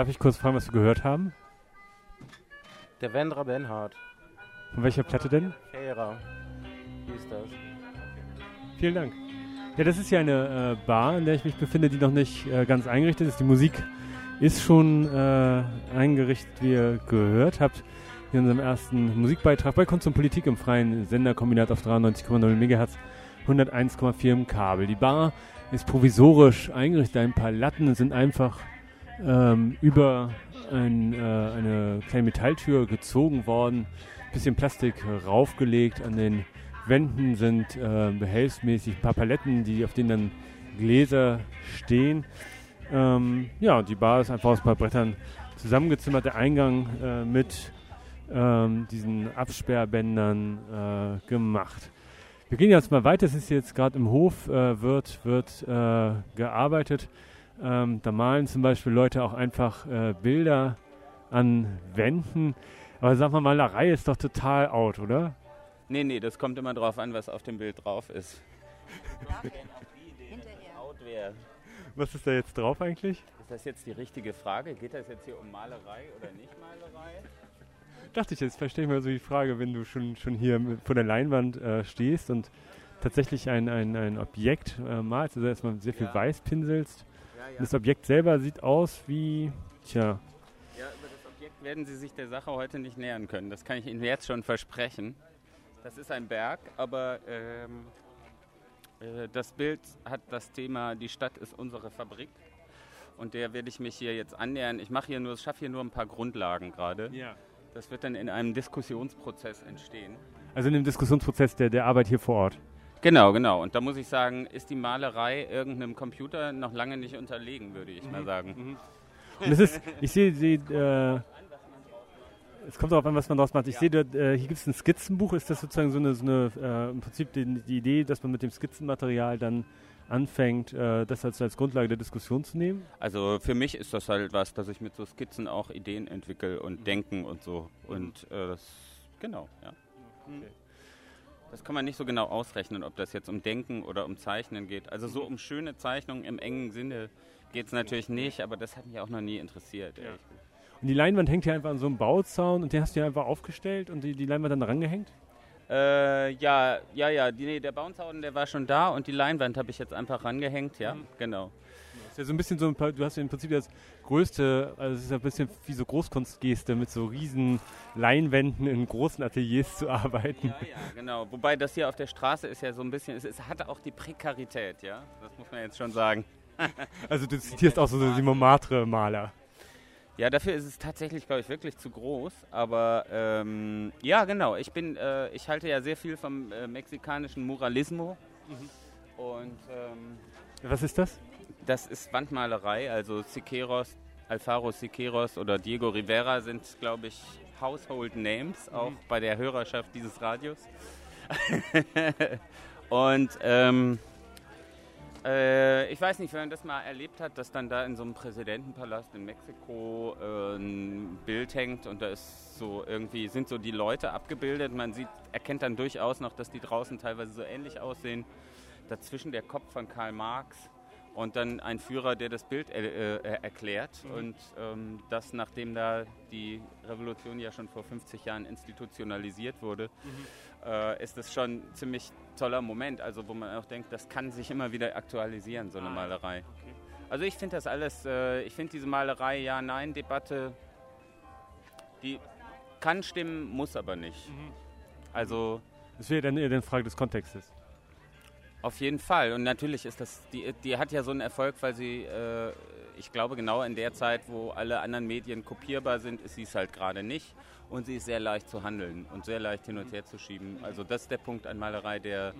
S1: Darf ich kurz fragen, was wir gehört haben?
S5: Der Wendra Benhard.
S1: Von welcher Platte denn?
S5: Fairer hieß das.
S1: Vielen Dank. Ja, das ist ja eine äh, Bar, in der ich mich befinde, die noch nicht äh, ganz eingerichtet ist. Die Musik ist schon äh, eingerichtet, wie ihr gehört habt. In unserem ersten Musikbeitrag bei Kunst und Politik im freien Senderkombinat auf 93,0 MHz, 101,4 im Kabel. Die Bar ist provisorisch eingerichtet. Ein paar Latten sind einfach ähm, über ein, äh, eine kleine Metalltür gezogen worden. Bisschen Plastik raufgelegt. An den Wänden sind äh, behelfsmäßig ein paar Paletten, die auf denen dann Gläser stehen. Ähm, ja, die Bar ist einfach aus ein paar Brettern zusammengezimmert. Der Eingang äh, mit ähm, diesen Absperrbändern äh, gemacht. Wir gehen jetzt mal weiter. Es ist jetzt gerade im Hof, äh, wird, wird äh, gearbeitet. Ähm, da malen zum Beispiel Leute auch einfach äh, Bilder an Wänden. Aber sagen wir mal, Malerei ist doch total out, oder?
S5: Nee, nee, das kommt immer drauf an, was auf dem Bild drauf ist.
S1: Was ist da jetzt drauf eigentlich?
S5: Ist das jetzt die richtige Frage? Geht das jetzt hier um Malerei oder nicht Malerei?
S1: Dachte ich, jetzt verstehe ich mal so die Frage, wenn du schon, schon hier vor der Leinwand äh, stehst und tatsächlich ein, ein, ein Objekt äh, malst, also erstmal sehr viel
S5: Ja.
S1: weiß pinselst.
S5: Ja.
S1: Das Objekt selber sieht aus wie, tja,
S5: Ja, über das Objekt werden Sie sich der Sache heute nicht nähern können. Das kann ich Ihnen jetzt schon versprechen. Das ist ein Berg, aber ähm, äh, das Bild hat das Thema, die Stadt ist unsere Fabrik. Und der werde ich mich hier jetzt annähern. Ich mache hier nur, schaffe hier nur ein paar Grundlagen gerade.
S1: ja.
S5: Das wird dann in einem Diskussionsprozess entstehen.
S1: Also in dem Diskussionsprozess der, der Arbeit hier vor Ort.
S5: Genau, genau. Und da muss ich sagen, ist die Malerei irgendeinem Computer noch lange nicht unterlegen, würde ich mal sagen.
S1: Und es ist, ich sehe, sehe äh, es kommt darauf an, was man daraus macht. Ich sehe, dort, äh, hier gibt es ein Skizzenbuch. Ist das sozusagen so eine, so eine äh, im Prinzip die, die Idee, dass man mit dem Skizzenmaterial dann anfängt, äh, das als, als Grundlage der Diskussion zu nehmen?
S5: Also für mich ist das halt was, dass ich mit so Skizzen auch Ideen entwickle und denken und so. Und äh, das, genau, ja. Das kann man nicht so genau ausrechnen, ob das jetzt um Denken oder um Zeichnen geht. Also so um schöne Zeichnungen im engen Sinne geht es natürlich nicht, aber das hat mich auch noch nie interessiert. gesagt.
S1: Und die Leinwand hängt hier einfach an so einem Bauzaun und den hast du hier einfach aufgestellt und die, die Leinwand dann rangehängt?
S5: Äh, ja, ja, ja, die, nee, der Bouncehauden, der war schon da und die Leinwand habe ich jetzt einfach rangehängt, ja, genau.
S1: Ja so ein bisschen so ein paar, du hast ja im Prinzip das größte, also es ist ja ein bisschen wie so Großkunstgeste, mit so riesen Leinwänden in großen Ateliers zu arbeiten.
S5: Ja, ja, genau. Wobei das hier auf der Straße ist ja so ein bisschen, es, es hat auch die Prekarität, ja, das muss man jetzt schon sagen. [LAUGHS]
S1: Also du zitierst auch so die Montmartre-Maler.
S5: Ja, dafür ist es tatsächlich, glaube ich, wirklich zu groß. Aber ähm, ja, genau. Ich bin, äh, ich halte ja sehr viel vom äh, mexikanischen Muralismo. Und ähm,
S1: Was ist das?
S5: Das ist Wandmalerei. Also Siqueiros, Alfaro Siqueiros oder Diego Rivera sind, glaube ich, Household Names, auch bei der Hörerschaft dieses Radios. [LAUGHS] Und ähm, äh, ich weiß nicht, wenn man das mal erlebt hat, dass dann da in so einem Präsidentenpalast in Mexiko äh, ein Bild hängt und da ist so irgendwie sind so die Leute abgebildet. Man sieht, erkennt dann durchaus noch, dass die draußen teilweise so ähnlich aussehen. Dazwischen der Kopf von Karl Marx und dann ein Führer, der das Bild äh, äh, erklärt. Und ähm, das, nachdem da die Revolution ja schon vor 50 Jahren institutionalisiert wurde, äh, ist das schon ein ziemlich toller Moment. Also wo man auch denkt, das kann sich immer wieder aktualisieren, so eine Malerei. Also ich finde das alles, äh, ich finde diese Malerei Ja-Nein-Debatte, die kann stimmen, muss aber nicht. Also
S1: Das wäre dann eher eine Frage des Kontextes.
S5: Auf jeden Fall. Und natürlich ist das, die, die hat ja so einen Erfolg, weil sie, äh, ich glaube, genau in der Zeit, wo alle anderen Medien kopierbar sind, ist sie es halt gerade nicht. Und sie ist sehr leicht zu handeln und sehr leicht hin und her zu schieben. Also das ist der Punkt an Malerei, der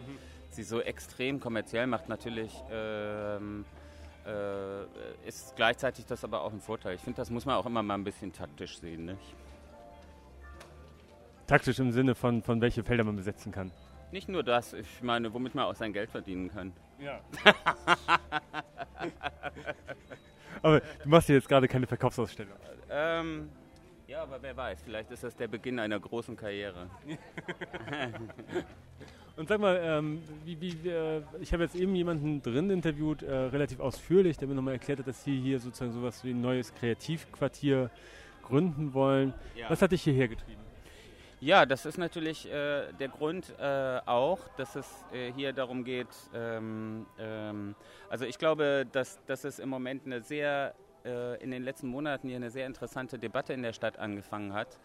S5: sie so extrem kommerziell macht. Natürlich ähm, äh, ist gleichzeitig das aber auch ein Vorteil. Ich finde, das muss man auch immer mal ein bisschen taktisch sehen. Nicht?
S1: Taktisch im Sinne von, von welche Felder man besetzen kann.
S5: Nicht nur das, ich meine, womit man auch sein Geld verdienen kann.
S1: Ja. [LAUGHS] Aber du machst hier jetzt gerade keine Verkaufsausstellung.
S5: Ähm, ja, aber wer weiß, vielleicht ist das der Beginn einer großen Karriere. [LAUGHS]
S1: Und sag mal, ähm, wie, wie, äh, ich habe jetzt eben jemanden drin interviewt, äh, relativ ausführlich, der mir nochmal erklärt hat, dass Sie hier sozusagen sowas wie ein neues Kreativquartier gründen wollen.
S5: Ja.
S1: Was hat dich hierher getrieben?
S5: Ja, das ist natürlich äh, der Grund äh, auch, dass es äh, hier darum geht. Ähm, ähm, also ich glaube, dass, dass es im Moment eine sehr, äh, in den letzten Monaten hier eine sehr interessante Debatte in der Stadt angefangen hat,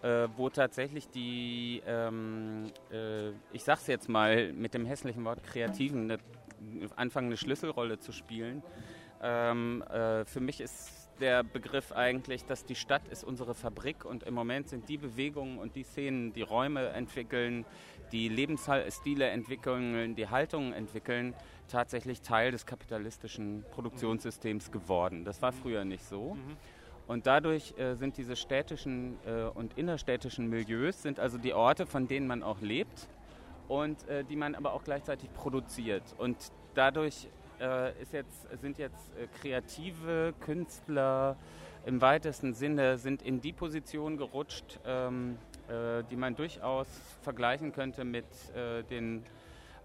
S5: äh, wo tatsächlich die, ähm, äh, ich sag's jetzt mal mit dem hässlichen Wort Kreativen, eine, anfangen eine Schlüsselrolle zu spielen. Ähm, äh, für mich ist der Begriff eigentlich, dass die Stadt ist unsere Fabrik und im Moment sind die Bewegungen und die Szenen, die Räume entwickeln, die Lebensstile entwickeln, die Haltungen entwickeln, tatsächlich Teil des kapitalistischen Produktionssystems geworden. Das war früher nicht so. Und dadurch äh, sind diese städtischen äh, und innerstädtischen Milieus, sind also die Orte, von denen man auch lebt und äh, die man aber auch gleichzeitig produziert. Und dadurch äh, ist jetzt, sind jetzt äh, kreative Künstler im weitesten Sinne sind in die Position gerutscht, ähm, äh, die man durchaus vergleichen könnte mit äh, den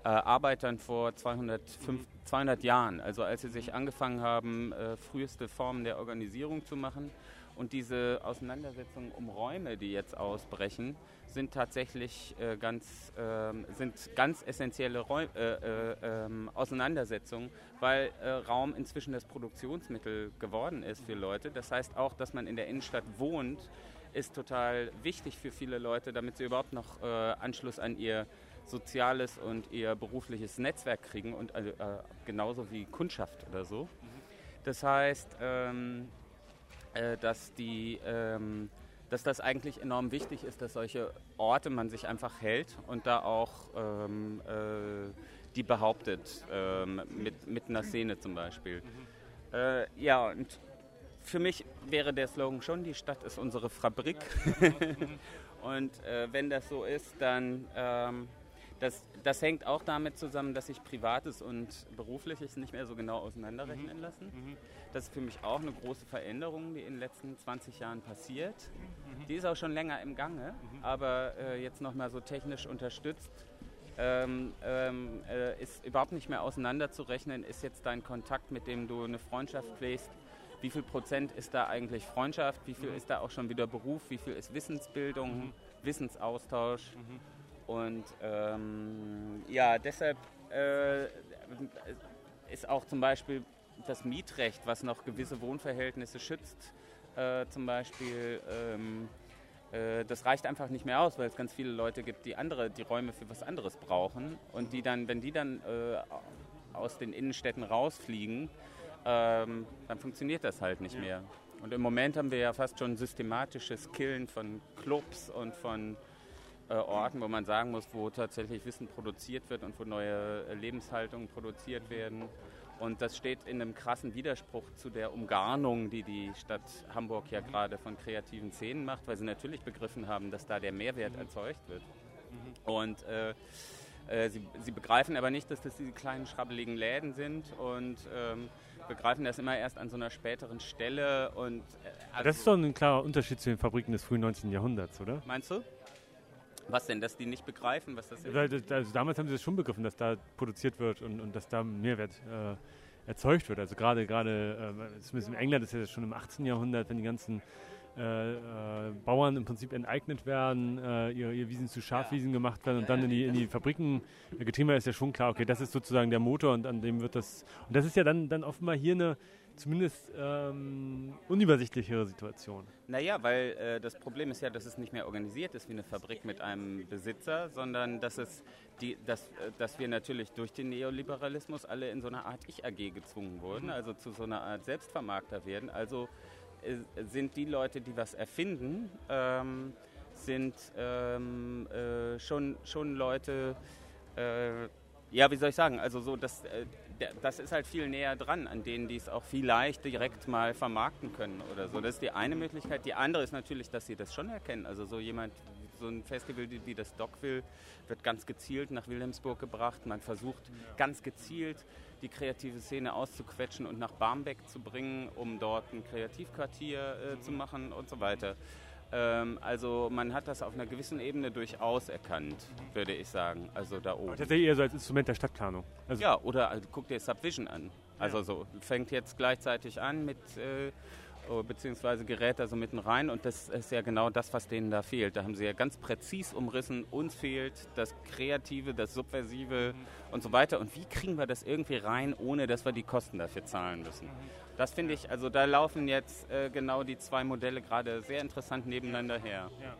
S5: äh, Arbeitern vor 200, fünf- 200 Jahren, also als sie sich angefangen haben, äh, früheste Formen der Organisierung zu machen. Und diese Auseinandersetzungen um Räume, die jetzt ausbrechen, sind tatsächlich äh, ganz, ähm, sind ganz essentielle Räu äh, äh, ähm, Auseinandersetzungen, weil äh, Raum inzwischen das Produktionsmittel geworden ist für Leute. Das heißt auch, dass man in der Innenstadt wohnt, ist total wichtig für viele Leute, damit sie überhaupt noch äh, Anschluss an ihr soziales und ihr berufliches Netzwerk kriegen und also, äh, genauso wie Kundschaft oder so. Das heißt, ähm, äh, dass die ähm, dass das eigentlich enorm wichtig ist, dass solche Orte man sich einfach hält und da auch ähm, äh, die behauptet, ähm, mit, mit einer Szene zum Beispiel. Mhm. Äh, ja, und für mich wäre der Slogan schon, die Stadt ist unsere Fabrik. [LAUGHS] und äh, wenn das so ist, dann ähm, das, das hängt auch damit zusammen, dass sich Privates und Berufliches nicht mehr so genau auseinanderrechnen mhm. lassen. Mhm. Das ist für mich auch eine große Veränderung, die in den letzten 20 Jahren passiert. Mhm. Die ist auch schon länger im Gange, mhm. aber äh, jetzt nochmal so technisch unterstützt. Ähm, ähm, äh, ist überhaupt nicht mehr auseinanderzurechnen, ist jetzt dein Kontakt, mit dem du eine Freundschaft pflegst, wie viel Prozent ist da eigentlich Freundschaft, wie viel mhm. ist da auch schon wieder Beruf, wie viel ist Wissensbildung. Wissensaustausch. Mhm. Und ähm, ja, deshalb äh, ist auch zum Beispiel das Mietrecht, was noch gewisse Wohnverhältnisse schützt, äh, zum Beispiel, ähm, äh, das reicht einfach nicht mehr aus, weil es ganz viele Leute gibt, die andere, die Räume für was anderes brauchen und die dann, wenn die dann äh, aus den Innenstädten rausfliegen, ähm, dann funktioniert das halt nicht ja. mehr. Und im Moment haben wir ja fast schon systematisches Killen von Clubs und von äh, Orten, wo man sagen muss, wo tatsächlich Wissen produziert wird und wo neue äh, Lebenshaltungen produziert werden. Und das steht in einem krassen Widerspruch zu der Umgarnung, die die Stadt Hamburg ja gerade von kreativen Szenen macht, weil sie natürlich begriffen haben, dass da der Mehrwert erzeugt wird. Und äh, äh, sie, sie, begreifen aber nicht, dass das diese kleinen schrabbeligen Läden sind und ähm, begreifen das immer erst an so einer späteren Stelle. Und, äh,
S1: also das ist doch ein klarer Unterschied zu den Fabriken des frühen 19. Jahrhunderts, oder?
S5: Meinst du? Was denn, dass die nicht begreifen, was das ist?
S1: Also damals haben sie das schon begriffen, dass da produziert wird und, und dass da Mehrwert äh, erzeugt wird. Also gerade gerade äh, zumindest in England ist ja schon im 18. Jahrhundert, wenn die ganzen äh, äh, Bauern im Prinzip enteignet werden, äh, ihre, ihre, Wiesen zu Schafwiesen ja. gemacht werden und dann in die, in die Fabriken getrieben werden, ist ja schon klar, okay, das ist sozusagen der Motor und an dem wird das. Und das ist ja dann, dann offenbar hier eine zumindest ähm, unübersichtlichere Situation.
S5: Naja, weil äh, das Problem ist ja, dass es nicht mehr organisiert ist wie eine Fabrik mit einem Besitzer, sondern dass, es die, dass, äh, dass wir natürlich durch den Neoliberalismus alle in so eine Art Ich-AG gezwungen wurden, mhm. also zu so einer Art Selbstvermarkter werden. Also äh, sind die Leute, die was erfinden, ähm, sind ähm, äh, schon, schon Leute, äh, ja, wie soll ich sagen, also so, dass äh, das ist halt viel näher dran an denen, die es auch vielleicht direkt mal vermarkten können oder so. Das ist die eine Möglichkeit. Die andere ist natürlich, dass sie das schon erkennen. Also so jemand, so ein Festival wie das Dockville wird ganz gezielt nach Wilhelmsburg gebracht. Man versucht ganz gezielt die kreative Szene auszuquetschen und nach Barmbek zu bringen, um dort ein Kreativquartier äh, zu machen und so weiter. Ähm, also man hat das auf einer gewissen Ebene durchaus erkannt, würde ich sagen. Also da oben. Aber
S1: tatsächlich eher so als Instrument der Stadtplanung.
S5: Also ja, oder also, guck dir Subvision an. Also ja. so fängt jetzt gleichzeitig an mit äh, beziehungsweise gerät da so mitten rein und das ist ja genau das, was denen da fehlt. Da haben sie ja ganz präzis umrissen, uns fehlt das Kreative, das Subversive mhm. und so weiter. Und wie kriegen wir das irgendwie rein, ohne dass wir die Kosten dafür zahlen müssen? Mhm. Das finde ich, also da laufen jetzt äh, genau die zwei Modelle gerade sehr interessant nebeneinander her. Ja.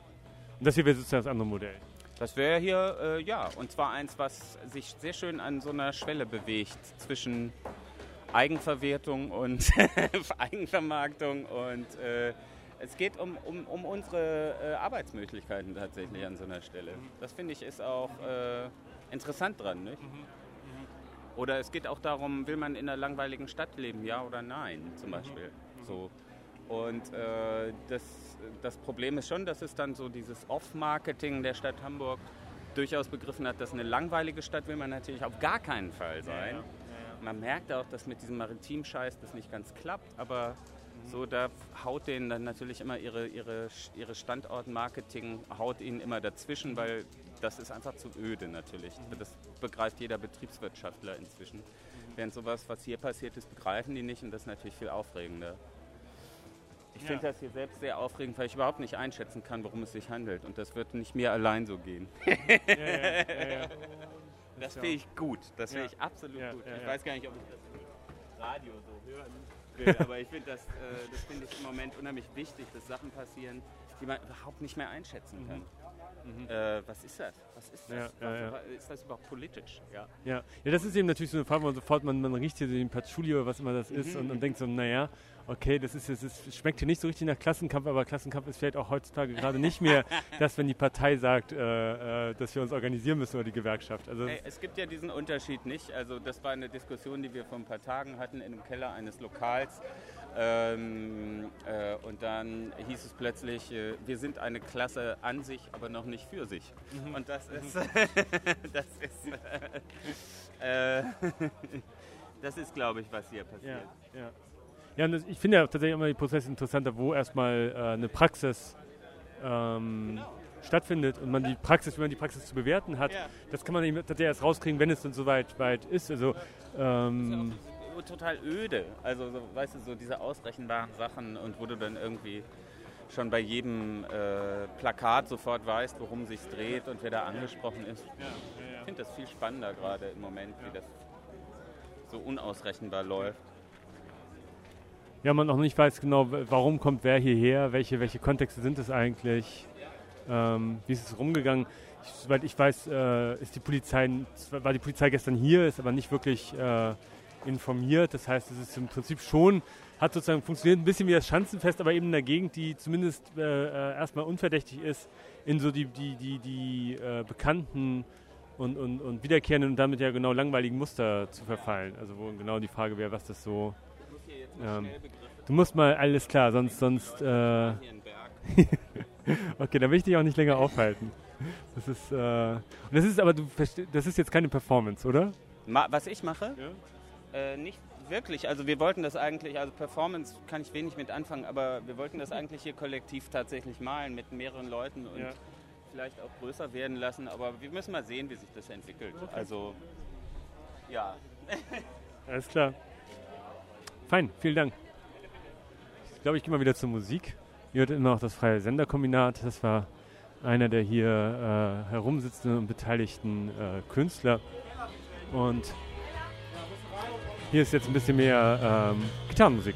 S1: Und das hier wäre sozusagen das andere Modell?
S5: Das wäre hier, äh, ja, und zwar eins, was sich sehr schön an so einer Schwelle bewegt zwischen Eigenverwertung und [LAUGHS] Eigenvermarktung und äh, es geht um, um, um unsere äh, Arbeitsmöglichkeiten tatsächlich an so einer Stelle. Das finde ich ist auch äh, interessant dran. Nicht? Mhm. Oder es geht auch darum, will man in einer langweiligen Stadt leben, ja oder nein, zum mhm. Beispiel. Mhm. So. Und äh, das, das Problem ist schon, dass es dann so dieses Off-Marketing der Stadt Hamburg durchaus begriffen hat, dass eine langweilige Stadt will man natürlich auf gar keinen Fall sein. Ja, ja. Ja, man merkt auch, dass mit diesem Maritim-Scheiß das nicht ganz klappt, aber mhm. so da haut denen dann natürlich immer ihre, ihre, ihre Standortmarketing, haut ihnen immer dazwischen, mhm. weil das ist einfach zu öde natürlich. Das begreift jeder Betriebswirtschaftler inzwischen. Während sowas, was hier passiert ist, begreifen die nicht und das ist natürlich viel aufregender. Ich ja. finde das hier selbst sehr aufregend, weil ich überhaupt nicht einschätzen kann, worum es sich handelt. Und das wird nicht mir allein so gehen. [LAUGHS] Ja, ja, das finde ich gut. Das finde ich absolut gut. ich weiß gar nicht, ob ich das im Radio so hören will, [LAUGHS] aber ich finde das, äh, das finde ich im Moment unheimlich wichtig, dass Sachen passieren, die man überhaupt nicht mehr einschätzen kann. Mhm. Mhm. Äh, was ist das? Was ist das? Ja, ja, ja. Ist das überhaupt politisch?
S1: Ja. Ja. ja, das ist eben natürlich so eine Frage, wo man sofort, man, man riecht hier den Patchouli oder was immer das ist mhm. und, und denkt so, naja. Okay, das ist, das ist, schmeckt hier nicht so richtig nach Klassenkampf, aber Klassenkampf ist vielleicht auch heutzutage gerade nicht mehr [LAUGHS] das, wenn die Partei sagt, äh, äh, dass wir uns organisieren müssen oder die Gewerkschaft.
S5: Also hey, es gibt ja diesen Unterschied nicht. Also das war eine Diskussion, die wir vor ein paar Tagen hatten in dem Keller eines Lokals. Ähm, äh, und dann hieß es plötzlich, äh, wir sind eine Klasse an sich, aber noch nicht für sich. Mhm. Und das ist, [LAUGHS] das ist, äh, [LAUGHS] das ist, glaube ich, was hier passiert.
S1: Ja, ja. Ja, ich finde ja tatsächlich immer die Prozesse interessanter, wo erstmal äh, eine Praxis ähm, stattfindet und man die Praxis, wenn man die Praxis zu bewerten hat, ja. das kann man eben tatsächlich erst rauskriegen, wenn es dann so weit, weit ist. Also, ähm,
S5: ist total öde. Also, so, weißt du, so diese ausrechenbaren Sachen und wo du dann irgendwie schon bei jedem äh, Plakat sofort weißt, worum sich dreht und wer da angesprochen ist. Ich finde das viel spannender gerade im Moment, wie das so unausrechenbar läuft
S1: ja, man noch nicht weiß genau, warum kommt wer hierher, welche, welche Kontexte sind es eigentlich, ähm, wie ist es rumgegangen. Ich, soweit ich weiß, äh, ist die Polizei, war die Polizei gestern hier, ist aber nicht wirklich äh, informiert. Das heißt, es ist im Prinzip schon, hat sozusagen funktioniert ein bisschen wie das Schanzenfest, aber eben in der Gegend, die zumindest äh, äh erstmal unverdächtig ist, in so die, die, die, die äh, bekannten und, und, und wiederkehrenden und damit ja genau langweiligen Muster zu verfallen. Also wo genau die Frage wäre, was das so ähm, du musst mal, alles klar, sonst, sonst. Äh, [LAUGHS] okay, dann will ich dich auch nicht länger aufhalten. Das ist, äh, und das ist aber, du das ist jetzt keine Performance, oder?
S5: Ma was ich mache? Ja. Äh, nicht wirklich. Also wir wollten das eigentlich, also Performance kann ich wenig mit anfangen, aber wir wollten das eigentlich hier kollektiv tatsächlich malen mit mehreren Leuten und ja. vielleicht auch größer werden lassen. Aber wir müssen mal sehen, wie sich das entwickelt. Okay. Also ja.
S1: Alles klar. Fein, vielen Dank. Ich glaube, ich gehe mal wieder zur Musik. Ihr hört immer noch das Freie Senderkombinat. Das war einer der hier äh, herumsitzenden und beteiligten äh, Künstler. Und hier ist jetzt ein bisschen mehr ähm, Gitarrenmusik.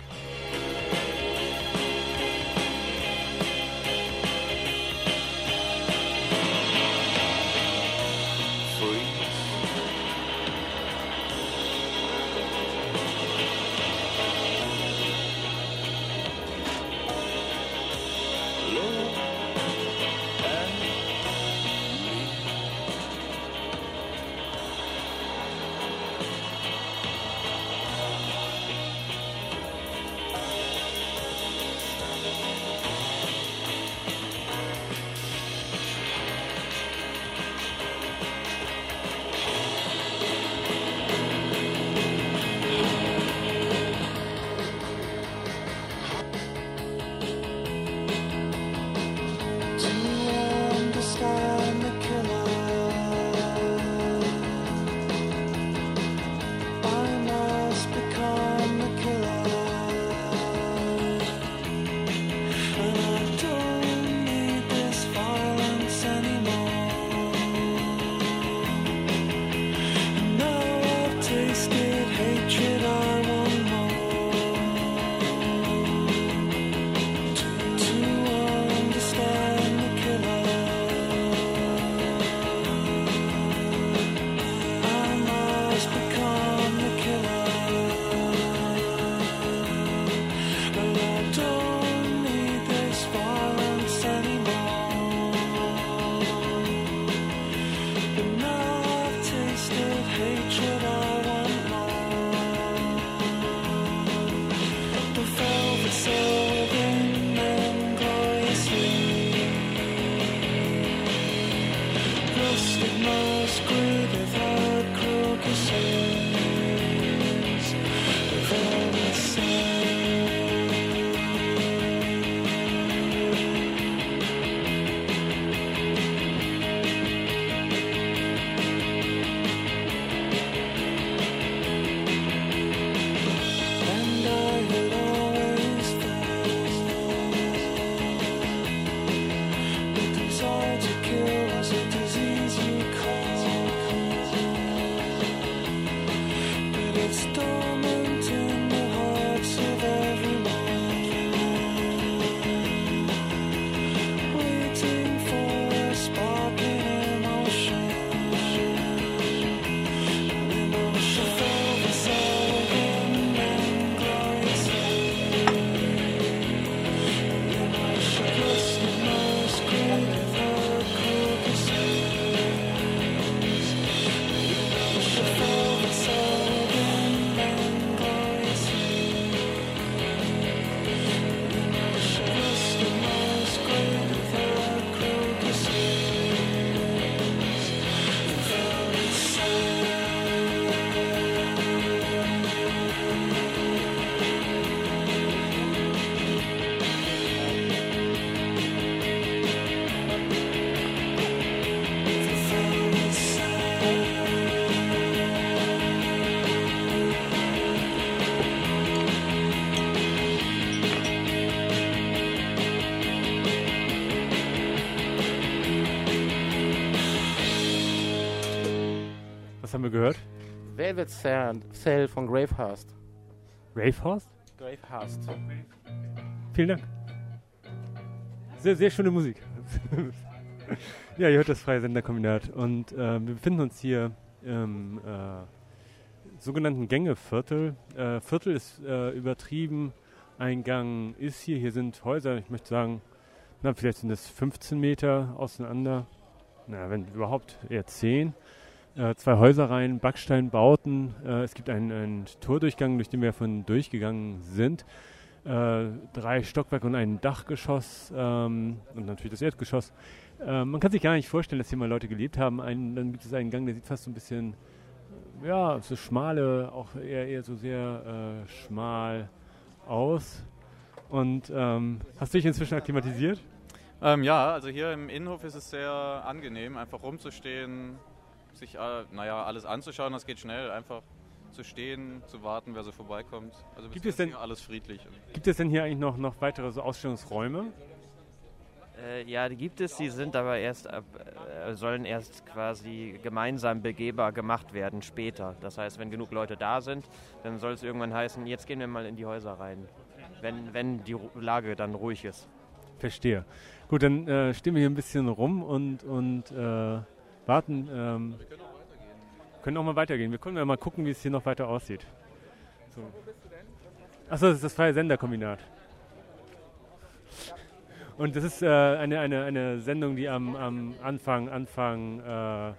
S1: Wir gehört?
S6: Velvet Cell von Gravehurst.
S1: Gravehurst?
S6: Gravehurst.
S1: Vielen Dank. Sehr, sehr schöne Musik. [LAUGHS] ja, ihr hört das Freie Senderkombinat. Und äh, wir befinden uns hier im äh, sogenannten Gängeviertel. Äh, Viertel ist äh, übertrieben. Eingang ist hier. Hier sind Häuser, ich möchte sagen, na, vielleicht sind es 15 Meter auseinander. Na, wenn überhaupt eher 10. Äh, zwei Häuserreihen, Backsteinbauten. Äh, es gibt einen, einen Tordurchgang, durch den wir von durchgegangen sind. Äh, drei Stockwerke und ein Dachgeschoss ähm, und natürlich das Erdgeschoss. Man kann sich gar nicht vorstellen, dass hier mal Leute gelebt haben. Ein, dann gibt es einen Gang, der sieht fast so ein bisschen, ja, so schmale, auch eher, eher so sehr äh, schmal aus. Und ähm, hast du dich inzwischen akklimatisiert?
S2: Ähm, ja, also hier im Innenhof ist es sehr angenehm, einfach rumzustehen, sich äh, naja, alles anzuschauen. Das geht schnell, einfach zu stehen, zu warten, wer so vorbeikommt. Also
S1: Gibt es denn-
S2: hier alles friedlich.
S1: Gibt es denn hier eigentlich noch, noch weitere so Ausstellungsräume?
S7: Äh, ja, die gibt es, die sind aber erst ab, äh, sollen erst quasi gemeinsam begehbar gemacht werden später. Das heißt, wenn genug Leute da sind, dann soll es irgendwann heißen, jetzt gehen wir mal in die Häuser rein. Wenn, wenn die Ru- Lage dann ruhig ist.
S1: Verstehe. Gut, dann äh, stehen wir hier ein bisschen rum und, und äh, warten. Ähm, können auch mal weitergehen. Wir können ja mal gucken, wie es hier noch weiter aussieht. So. Achso, das ist das freie Senderkombinat. Und das ist äh, eine, eine, eine Sendung, die am, am Anfang, Anfang äh, äh,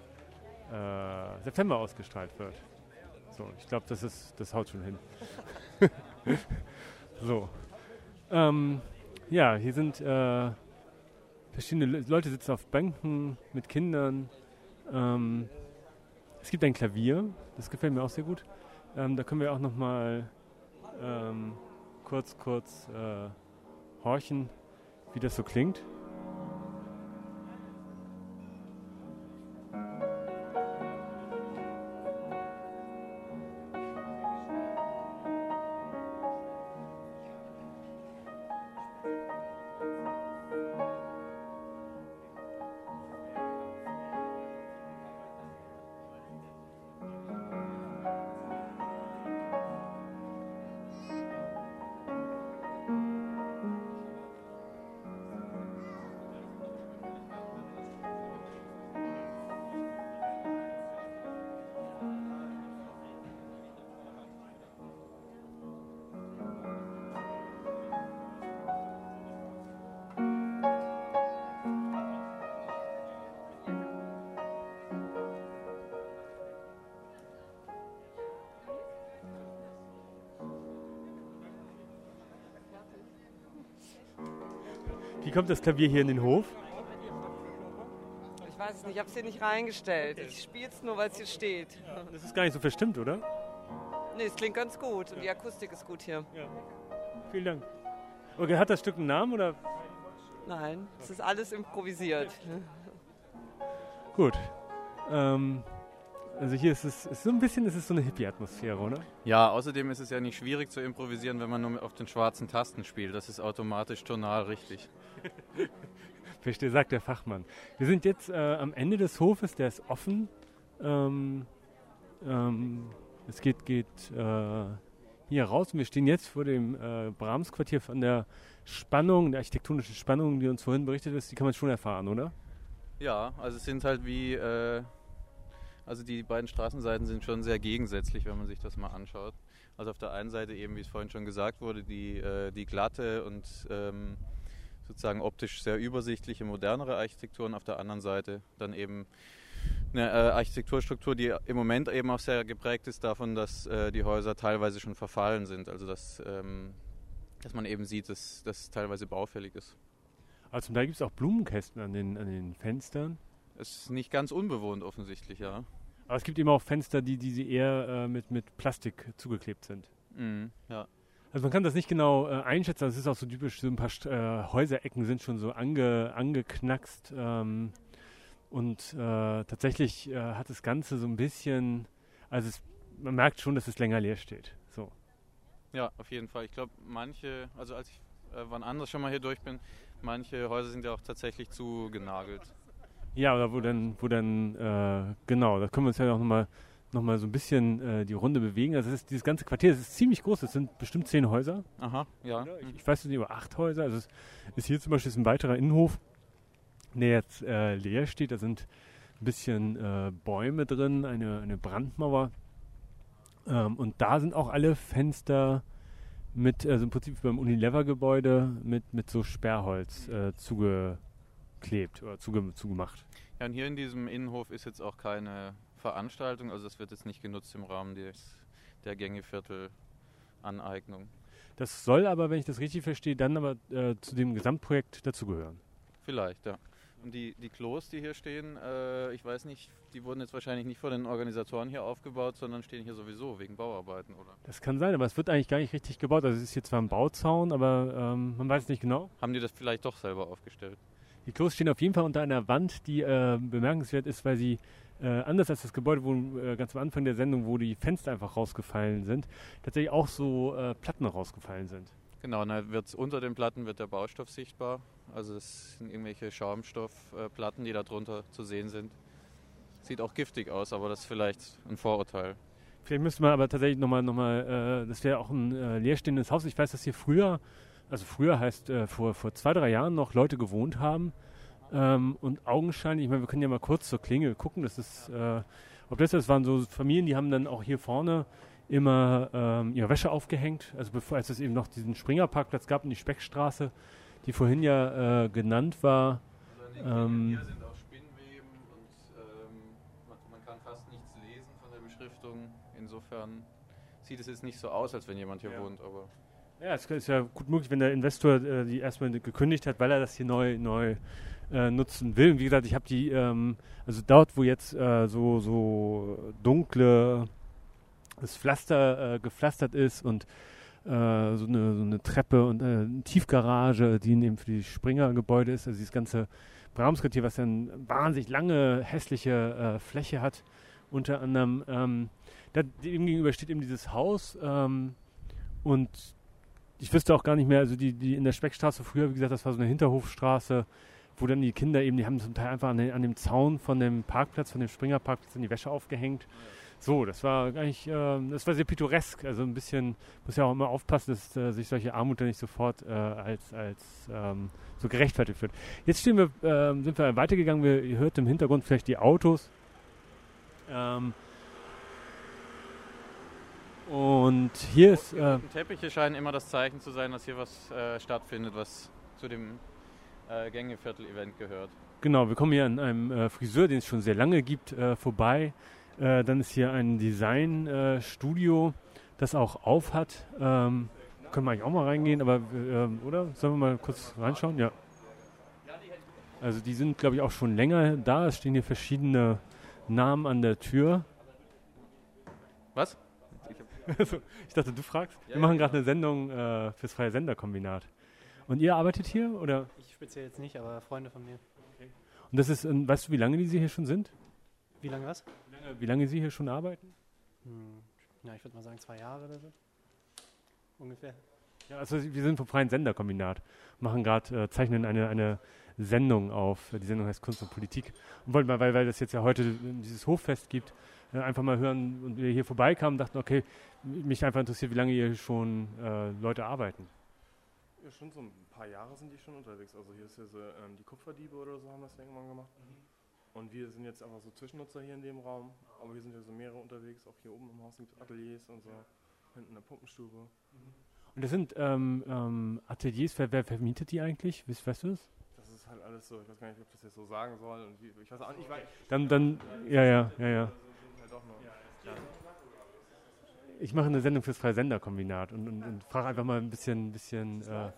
S1: September ausgestrahlt wird. So, ich glaube, das ist das haut schon hin. [LAUGHS] so. Ähm, ja, hier sind äh, verschiedene Le Leute sitzen auf Bänken mit Kindern. Ähm, es gibt ein Klavier, das gefällt mir auch sehr gut. Ähm, da können wir auch noch mal ähm, kurz, kurz äh, horchen, wie das so klingt. Wie kommt das Klavier hier in den Hof?
S8: Ich weiß es nicht, ich habe es hier nicht reingestellt. Ich spiele es nur, weil es hier steht.
S1: Das ist gar nicht so verstimmt, oder?
S8: Nee, es klingt ganz gut und die Akustik ist gut hier.
S1: Vielen Dank. Okay, hat das Stück einen Namen oder?
S8: Nein, es ist alles improvisiert.
S1: Gut. Ähm, also hier ist es ist so ein bisschen, ist es so eine Hippie-Atmosphäre, oder?
S2: Ja, außerdem ist es ja nicht schwierig zu improvisieren, wenn man nur auf den schwarzen Tasten spielt. Das ist automatisch tonal richtig. [LAUGHS]
S1: Verstehe, sagt der Fachmann. Wir sind jetzt äh, am Ende des Hofes, der ist offen. Ähm, ähm, es geht, geht äh, hier raus und wir stehen jetzt vor dem äh, Brahms-Quartier von der Spannung, der architektonischen Spannung, die uns vorhin berichtet ist, die kann man schon erfahren, oder?
S2: Ja, also es sind halt wie, äh, also die beiden Straßenseiten sind schon sehr gegensätzlich, wenn man sich das mal anschaut. Also auf der einen Seite eben, wie es vorhin schon gesagt wurde, die, äh, die glatte und ähm, sozusagen optisch sehr übersichtliche, modernere Architektur und auf der anderen Seite dann eben eine äh, Architekturstruktur, die im Moment eben auch sehr geprägt ist davon, dass äh, die Häuser teilweise schon verfallen sind. Also dass, ähm, dass man eben sieht, dass das teilweise baufällig ist.
S1: Zum Teil gibt es auch Blumenkästen an den, an den Fenstern.
S2: Es ist nicht ganz unbewohnt offensichtlich, ja.
S1: Aber es gibt eben auch Fenster, die, die eher äh, mit, mit Plastik zugeklebt sind.
S2: Mhm, ja.
S1: Also man kann das nicht genau äh, einschätzen, das ist auch so typisch, so ein paar äh, Häuserecken sind schon so ange, angeknackst. Ähm, und äh, tatsächlich äh, hat das Ganze so ein bisschen, also es, man merkt schon, dass es länger leer steht. So.
S2: Ja, auf jeden Fall. Ich glaube, manche, also als ich äh, wann anders schon mal hier durch bin, manche Häuser sind ja auch tatsächlich zugenagelt.
S1: Ja, oder wo dann, wo dann, äh, genau, da können wir uns ja auch nochmal nochmal so ein bisschen äh, die Runde bewegen. Also das ist, dieses ganze Quartier, das ist ziemlich groß, das sind bestimmt zehn Häuser.
S2: Aha, ja.
S1: Ich, ich weiß nicht, über acht Häuser. Also es ist hier zum Beispiel ist ein weiterer Innenhof, der jetzt äh, leer steht. Da sind ein bisschen äh, Bäume drin, eine, eine Brandmauer. Ähm, und da sind auch alle Fenster mit, also im Prinzip beim Unilever-Gebäude mit, mit so Sperrholz äh, zugeklebt oder zuge, zugemacht.
S2: Ja, und hier in diesem Innenhof ist jetzt auch keine Veranstaltung, also das wird jetzt nicht genutzt im Rahmen des, der Gängeviertel-Aneignung.
S1: Das soll aber, wenn ich das richtig verstehe, dann aber äh, zu dem Gesamtprojekt dazugehören.
S2: Vielleicht, ja. Und die, die Klos, die hier stehen, äh, ich weiß nicht, die wurden jetzt wahrscheinlich nicht von den Organisatoren hier aufgebaut, sondern stehen hier sowieso wegen Bauarbeiten, oder?
S1: Das kann sein, aber es wird eigentlich gar nicht richtig gebaut. Also es ist hier zwar ein Bauzaun, aber ähm, man weiß es nicht genau.
S2: Haben die das vielleicht doch selber aufgestellt?
S1: Die Klos stehen auf jeden Fall unter einer Wand, die äh, bemerkenswert ist, weil sie äh, anders als das Gebäude, wo äh, ganz am Anfang der Sendung, wo die Fenster einfach rausgefallen sind, tatsächlich auch so äh, Platten rausgefallen sind.
S2: Genau, dann wird unter den Platten wird der Baustoff sichtbar. Also es sind irgendwelche Schaumstoffplatten, die da drunter zu sehen sind. Sieht auch giftig aus, aber das ist vielleicht ein Vorurteil.
S1: Vielleicht müsste man aber tatsächlich nochmal, noch mal, äh, das wäre auch ein äh, leerstehendes Haus. Ich weiß, dass hier früher, also früher heißt äh, vor, vor zwei, drei Jahren noch Leute gewohnt haben. Ähm, und augenscheinlich, ich meine, wir können ja mal kurz zur Klingel gucken, das ist, äh, ob das, das waren so Familien, die haben dann auch hier vorne immer ähm, ihre Wäsche aufgehängt. Also bevor als es eben noch diesen Springerparkplatz gab und die Speckstraße, die vorhin ja äh, genannt war. Ähm,
S2: hier sind auch Spinnweben und ähm, man, man kann fast nichts lesen von der Beschriftung. Insofern sieht es jetzt nicht so aus, als wenn jemand hier
S1: Ja.
S2: wohnt, aber
S1: Ja, es ist ja gut möglich, wenn der Investor äh, die erstmal gekündigt hat, weil er das hier neu, neu äh, nutzen will. Und wie gesagt, ich habe die, ähm, also dort, wo jetzt äh, so, so dunkle, das Pflaster äh, gepflastert ist und äh, so, eine, so eine Treppe und äh, eine Tiefgarage, die eben für die Springer-Gebäude ist, also dieses ganze Brahmsquartier, was ja eine wahnsinnig lange, hässliche Fläche hat, unter anderem. Ähm, da, dem gegenüber steht eben dieses Haus ähm, und ich wüsste auch gar nicht mehr, also die, die in der Speckstraße früher, wie gesagt, das war so eine Hinterhofstraße, wo dann die Kinder eben, die haben zum Teil einfach an, den, an dem Zaun von dem Parkplatz, von dem Springerparkplatz in die Wäsche aufgehängt. So, das war eigentlich, ähm, das war sehr pittoresk, also ein bisschen, muss ja auch immer aufpassen, dass äh, sich solche Armut dann nicht sofort äh, als, als ähm, so gerechtfertigt wird. Jetzt stehen wir, ähm, sind wir weitergegangen, wir, ihr hört im Hintergrund vielleicht die Autos. Ähm, und hier ist, äh,
S2: Teppiche scheinen immer das Zeichen zu sein, dass hier was äh, stattfindet, was zu dem äh, Gängeviertel-Event gehört.
S1: Genau, wir kommen hier an einem äh, Friseur, den es schon sehr lange gibt, äh, vorbei. Äh, dann ist hier ein Designstudio, das auch auf hat. Ähm, können wir eigentlich auch mal reingehen, aber ähm, oder? Sollen wir mal kurz reinschauen? Ja. Also die sind, glaube ich, auch schon länger da. Es stehen hier verschiedene Namen an der Tür.
S2: Was?
S1: Also, ich dachte, du fragst.
S2: Ja,
S1: wir machen gerade eine Sendung äh, fürs Freie Senderkombinat. Und ihr arbeitet hier? Oder?
S9: Ich speziell jetzt nicht, aber Freunde von mir.
S1: Und das ist, ähm, weißt du, wie lange die Sie hier schon sind?
S9: Wie lange was?
S1: Wie lange, wie lange Sie hier schon arbeiten?
S9: Hm, ja, ich würde mal sagen zwei Jahre oder so. Ungefähr.
S1: Ja, also wir sind vom Freien Senderkombinat, machen gerade, äh, zeichnen eine, eine Sendung auf. Die Sendung heißt Kunst und Politik. Und wollten mal, weil, weil das jetzt ja heute dieses Hoffest gibt, einfach mal hören und wir hier vorbeikamen, dachten, okay, mich einfach interessiert, wie lange hier schon äh, Leute arbeiten.
S10: Ja, schon so ein paar Jahre sind die schon unterwegs. Also hier ist ja so, ähm, die Kupferdiebe oder so haben das ja irgendwann gemacht. Und wir sind jetzt einfach so Zwischennutzer hier in dem Raum. Aber hier sind ja so mehrere unterwegs. Auch hier oben im Haus gibt es Ateliers und so. Hinten eine Puppenstube.
S1: Und das sind ähm, ähm, Ateliers, wer, wer vermietet die eigentlich? Weißt, weißt du das?
S10: Das ist halt alles so. Ich weiß gar nicht, ob ich das jetzt so sagen soll. Und wie, ich weiß auch nicht. Ich weiß,
S1: Dann, dann, ja, ja, ja, ja.
S10: Sind halt doch noch.
S1: Ich mache eine Sendung fürs Freie Senderkombinat und, und, und frage einfach mal ein bisschen, bisschen äh,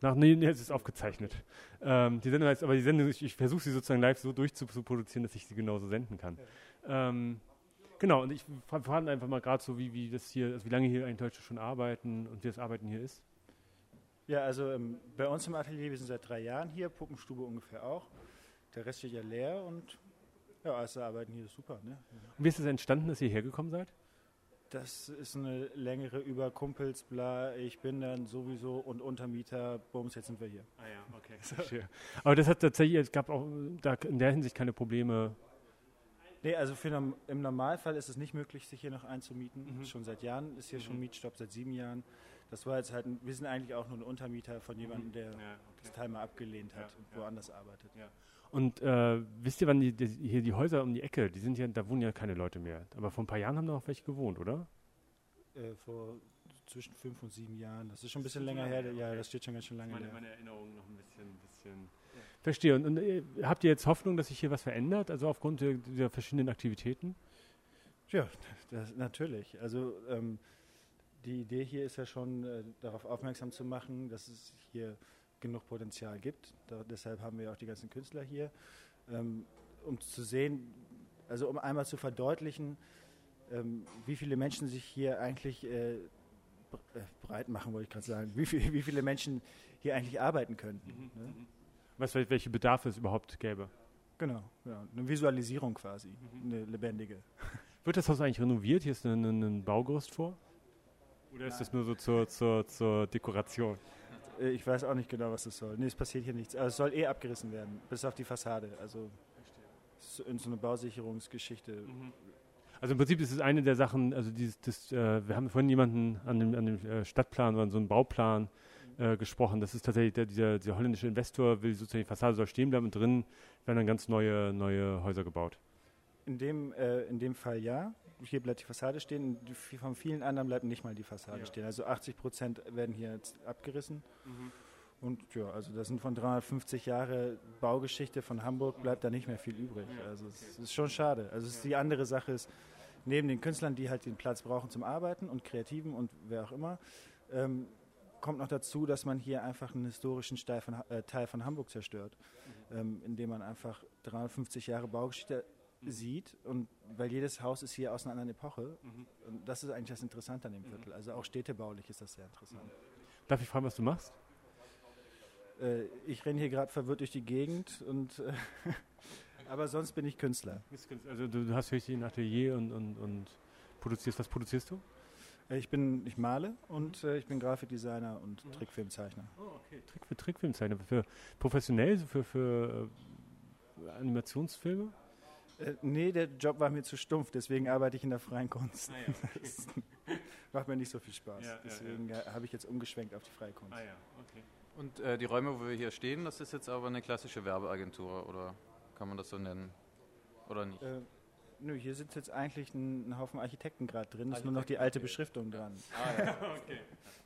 S1: nach. Nee, nee, es ist aufgezeichnet. Ähm, die Sendung heißt, aber die Sendung, ich, ich versuche sie sozusagen live so durchzuproduzieren, dass ich sie genauso senden kann. Ähm, genau, und ich fra- frage einfach mal gerade so, wie, wie das hier, also wie lange hier eigentlich Deutsche schon arbeiten und wie das Arbeiten hier ist.
S11: Ja, also ähm, bei uns im Atelier, wir sind seit drei Jahren hier, Puppenstube ungefähr auch. Der Rest steht ja leer und ja, also arbeiten hier ist super. Ne?
S1: Und wie ist es entstanden, dass ihr hergekommen seid?
S11: Das ist eine längere über Kumpels, bla, ich bin dann sowieso und Untermieter, bums, jetzt sind wir hier.
S1: Ah ja, okay. [LAUGHS] Verstehe. Aber das hat tatsächlich, es gab auch da in der Hinsicht keine Probleme.
S11: Nee, also für, im Normalfall ist es nicht möglich, sich hier noch einzumieten. Schon seit Jahren ist hier schon Mietstopp, seit sieben Jahren. Das war jetzt halt, ein, wir sind eigentlich auch nur ein Untermieter von jemandem, der das Teil mal abgelehnt hat und woanders arbeitet.
S1: Und äh, wisst ihr, wann die, die, hier die Häuser um die Ecke, die sind ja, da wohnen ja keine Leute mehr. Aber vor ein paar Jahren haben da auch welche gewohnt, oder?
S11: Äh, vor zwischen fünf und sieben Jahren. Das ist schon ein bisschen länger her. Ja, das steht schon ganz schön lange
S1: Meine,
S11: her.
S1: meine Erinnerung noch ein bisschen. bisschen Verstehe. Und, und äh, habt ihr jetzt Hoffnung, dass sich hier was verändert? Also aufgrund der, dieser verschiedenen Aktivitäten?
S11: Ja, das, natürlich. Also ähm, die Idee hier ist ja schon, äh, darauf aufmerksam zu machen, dass es hier genug Potenzial gibt. Da, deshalb haben wir auch die ganzen Künstler hier, ähm, um zu sehen, also um einmal zu verdeutlichen, ähm, wie viele Menschen sich hier eigentlich äh, äh, breit machen, wollte ich gerade sagen, wie, viel, wie viele Menschen hier eigentlich arbeiten könnten. Ne?
S1: Was, wel- welche Bedarfe es überhaupt gäbe?
S11: Genau, ja, eine Visualisierung quasi, eine lebendige.
S1: Wird das Haus eigentlich renoviert? Hier ist ein, ein, Baugerüst vor? Oder ist das nur so zur, zur, zur Dekoration?
S11: Äh, Ich weiß auch nicht genau, was das soll. Nee, es passiert hier nichts. Also es soll eh abgerissen werden, bis auf die Fassade. Also so- in so eine Bausicherungsgeschichte.
S1: Also im Prinzip ist es eine der Sachen, also dieses, das, äh, wir haben vorhin jemanden an dem, an dem äh, Stadtplan oder an so einem Bauplan äh, gesprochen. Das ist tatsächlich der, dieser, dieser holländische Investor will sozusagen die Fassade soll stehen bleiben und drin werden dann ganz neue, neue Häuser gebaut.
S11: In dem, äh, in dem Fall ja. Hier bleibt die Fassade stehen. Von vielen anderen bleibt nicht mal die Fassade
S1: Ja.
S11: stehen. Also 80 Prozent werden hier jetzt abgerissen.
S1: Mhm.
S11: Und ja, also das sind von 350 Jahre Baugeschichte von Hamburg bleibt da nicht mehr viel übrig. Also es ist schon schade. Also ist die andere Sache ist, neben den Künstlern, die halt den Platz brauchen zum Arbeiten und Kreativen und wer auch immer, ähm, kommt noch dazu, dass man hier einfach einen historischen Teil von, äh, Teil von Hamburg zerstört, ähm, indem man einfach 350 Jahre Baugeschichte sieht und weil jedes Haus ist hier aus einer anderen Epoche und das ist eigentlich das Interessante an dem Viertel. Also auch städtebaulich ist das sehr interessant.
S1: Darf ich fragen, was du machst?
S11: Äh, ich renne hier gerade verwirrt durch die Gegend und äh, [LAUGHS] aber sonst bin ich Künstler.
S1: Also du, hast wirklich ein Atelier und, und, und produzierst. Was produzierst du?
S11: Äh, Ich bin, ich male und äh, ich bin Grafikdesigner und Trickfilmzeichner.
S1: Oh, okay. Trick für Trickfilmzeichner. Für professionell, für, für äh, Animationsfilme?
S11: Äh, nee, der Job war mir zu stumpf, deswegen arbeite ich in der freien Kunst.
S1: Ah, ja, okay. [LAUGHS]
S11: Das macht mir nicht so viel Spaß.
S2: Ja, ja,
S11: deswegen äh, habe ich jetzt umgeschwenkt auf die freie Kunst.
S1: Ah,
S2: Und äh, die Räume, wo wir hier stehen, das ist jetzt aber eine klassische Werbeagentur oder kann man das so nennen? Oder nicht?
S11: Äh, nö, hier sitzt jetzt eigentlich ein, ein Haufen Architekten gerade drin, ist nur noch die alte Beschriftung dran.
S2: Ah, ja.
S1: okay.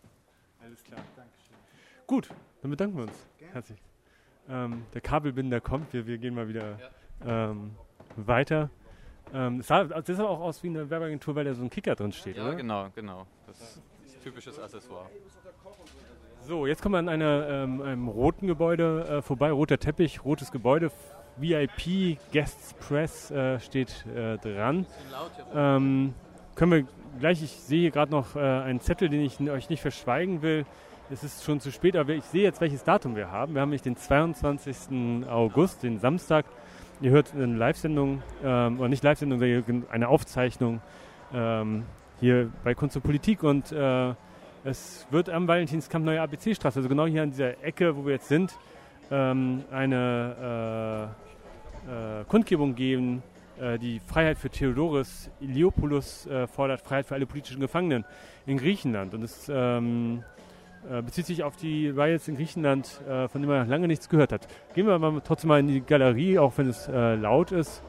S1: [LAUGHS] Alles klar. Gut, dann bedanken wir uns. Herzlich. Ähm, der Kabelbinder kommt, wir, wir gehen mal wieder ähm, weiter. Ähm, es sah, das sah auch aus wie eine Werbeagentur, weil da so ein Kicker drin steht,
S2: Ja,
S1: oder?
S2: genau, genau. Das ist ein typisches Accessoire.
S1: So, jetzt kommen wir an einer, ähm, einem roten Gebäude äh, vorbei, roter Teppich, rotes Gebäude, VIP Guests Press äh, steht äh, dran. Ähm, können wir gleich, ich sehe hier gerade noch äh, einen Zettel, den ich euch nicht verschweigen will. Es ist schon zu spät, aber ich sehe jetzt, welches Datum wir haben. Wir haben nämlich den 22. August, den Samstag. Ihr hört eine Live-Sendung, ähm, oder nicht Live-Sendung, sondern eine Aufzeichnung ähm, hier bei Kunst und Politik und äh, es wird am Valentinskampf Neue ABC-Straße, also genau hier an dieser Ecke, wo wir jetzt sind, ähm, eine äh, äh, Kundgebung geben, äh, die Freiheit für Theodoros Iliopoulos äh, fordert Freiheit für alle politischen Gefangenen in Griechenland. Und es ähm, äh, bezieht sich auf die Riots in Griechenland, äh, von denen man lange nichts gehört hat. Gehen wir mal trotzdem mal in die Galerie, auch wenn es äh, laut ist.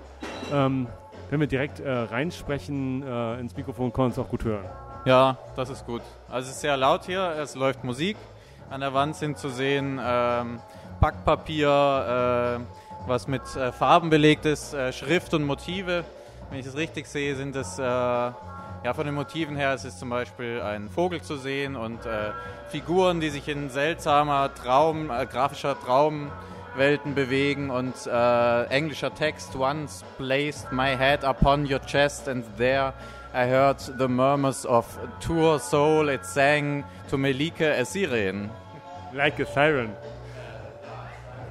S1: Ähm, wenn wir direkt äh, reinsprechen äh, ins Mikrofon, kann man es auch gut hören.
S2: Ja, das ist gut. Also es ist sehr laut hier, es läuft Musik. An der Wand sind zu sehen ähm, Backpapier, äh, was mit äh, Farben belegt ist, äh, Schrift und Motive. Wenn ich es richtig sehe, sind es, äh, ja von den Motiven her, es ist zum Beispiel ein Vogel zu sehen und äh, Figuren, die sich in seltsamer Traum, äh, grafischer Traumwelten bewegen und äh, englischer Text. Once placed my head upon your chest and there I heard the murmurs of Tour Soul. It sang to Melike Assyrian.
S1: Like a Siren.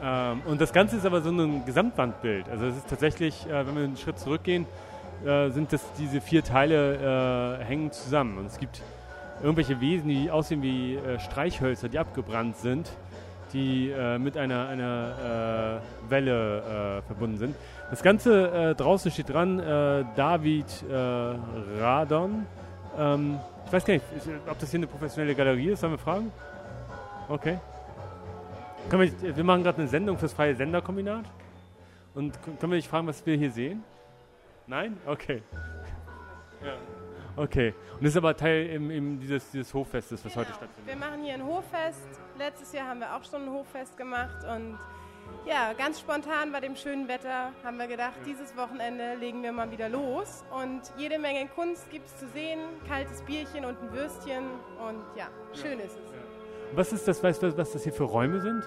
S1: Ähm, und das Ganze ist aber so ein Gesamtwandbild. Also es ist tatsächlich, äh, wenn wir einen Schritt zurückgehen, äh, sind das diese vier Teile äh, hängen zusammen. Und es gibt irgendwelche Wesen, die aussehen wie äh, Streichhölzer, die abgebrannt sind. die äh, mit einer, einer äh, Welle verbunden sind. Das Ganze draußen steht dran, David Radon. Ähm, ich weiß gar nicht, ob das hier eine professionelle Galerie ist, sollen wir fragen? Okay. Wir, wir machen gerade eine Sendung fürs Freie Senderkombinat. Und können wir dich fragen, was wir hier sehen? Nein? Okay. Ja. Okay. Und das ist aber Teil im, im dieses, dieses Hoffestes, was heute stattfindet.
S12: Wir machen hier ein Hoffest. Letztes Jahr haben wir auch schon ein Hoffest gemacht und ja, ganz spontan bei dem schönen Wetter haben wir gedacht, dieses Wochenende legen wir mal wieder los und jede Menge Kunst gibt es zu sehen, kaltes Bierchen und ein Würstchen und ja, schön ist es.
S1: Was ist das, weißt du, was das hier für Räume sind?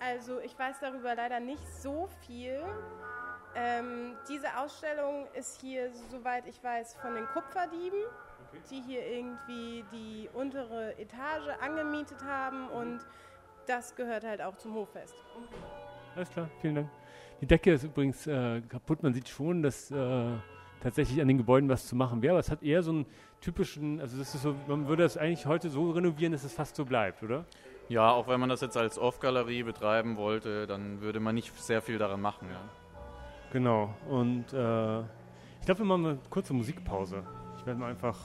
S12: Also ich weiß darüber leider nicht so viel. Ähm, diese Ausstellung ist hier, soweit ich weiß, von den Kupferdieben, die hier irgendwie die untere Etage angemietet haben und das gehört halt auch zum Hoffest.
S1: Alles klar, vielen Dank. Die Decke ist übrigens äh, kaputt. Man sieht schon, dass äh, tatsächlich an den Gebäuden was zu machen wäre. Aber es hat eher so einen typischen, also das ist so, man würde das eigentlich heute so renovieren, dass es fast so bleibt, oder?
S2: Ja, auch wenn man das jetzt als Off-Galerie betreiben wollte, dann würde man nicht sehr viel daran machen. Ja.
S1: Genau. Und äh, ich glaube, wir machen eine kurze Musikpause. Ich werde mal einfach.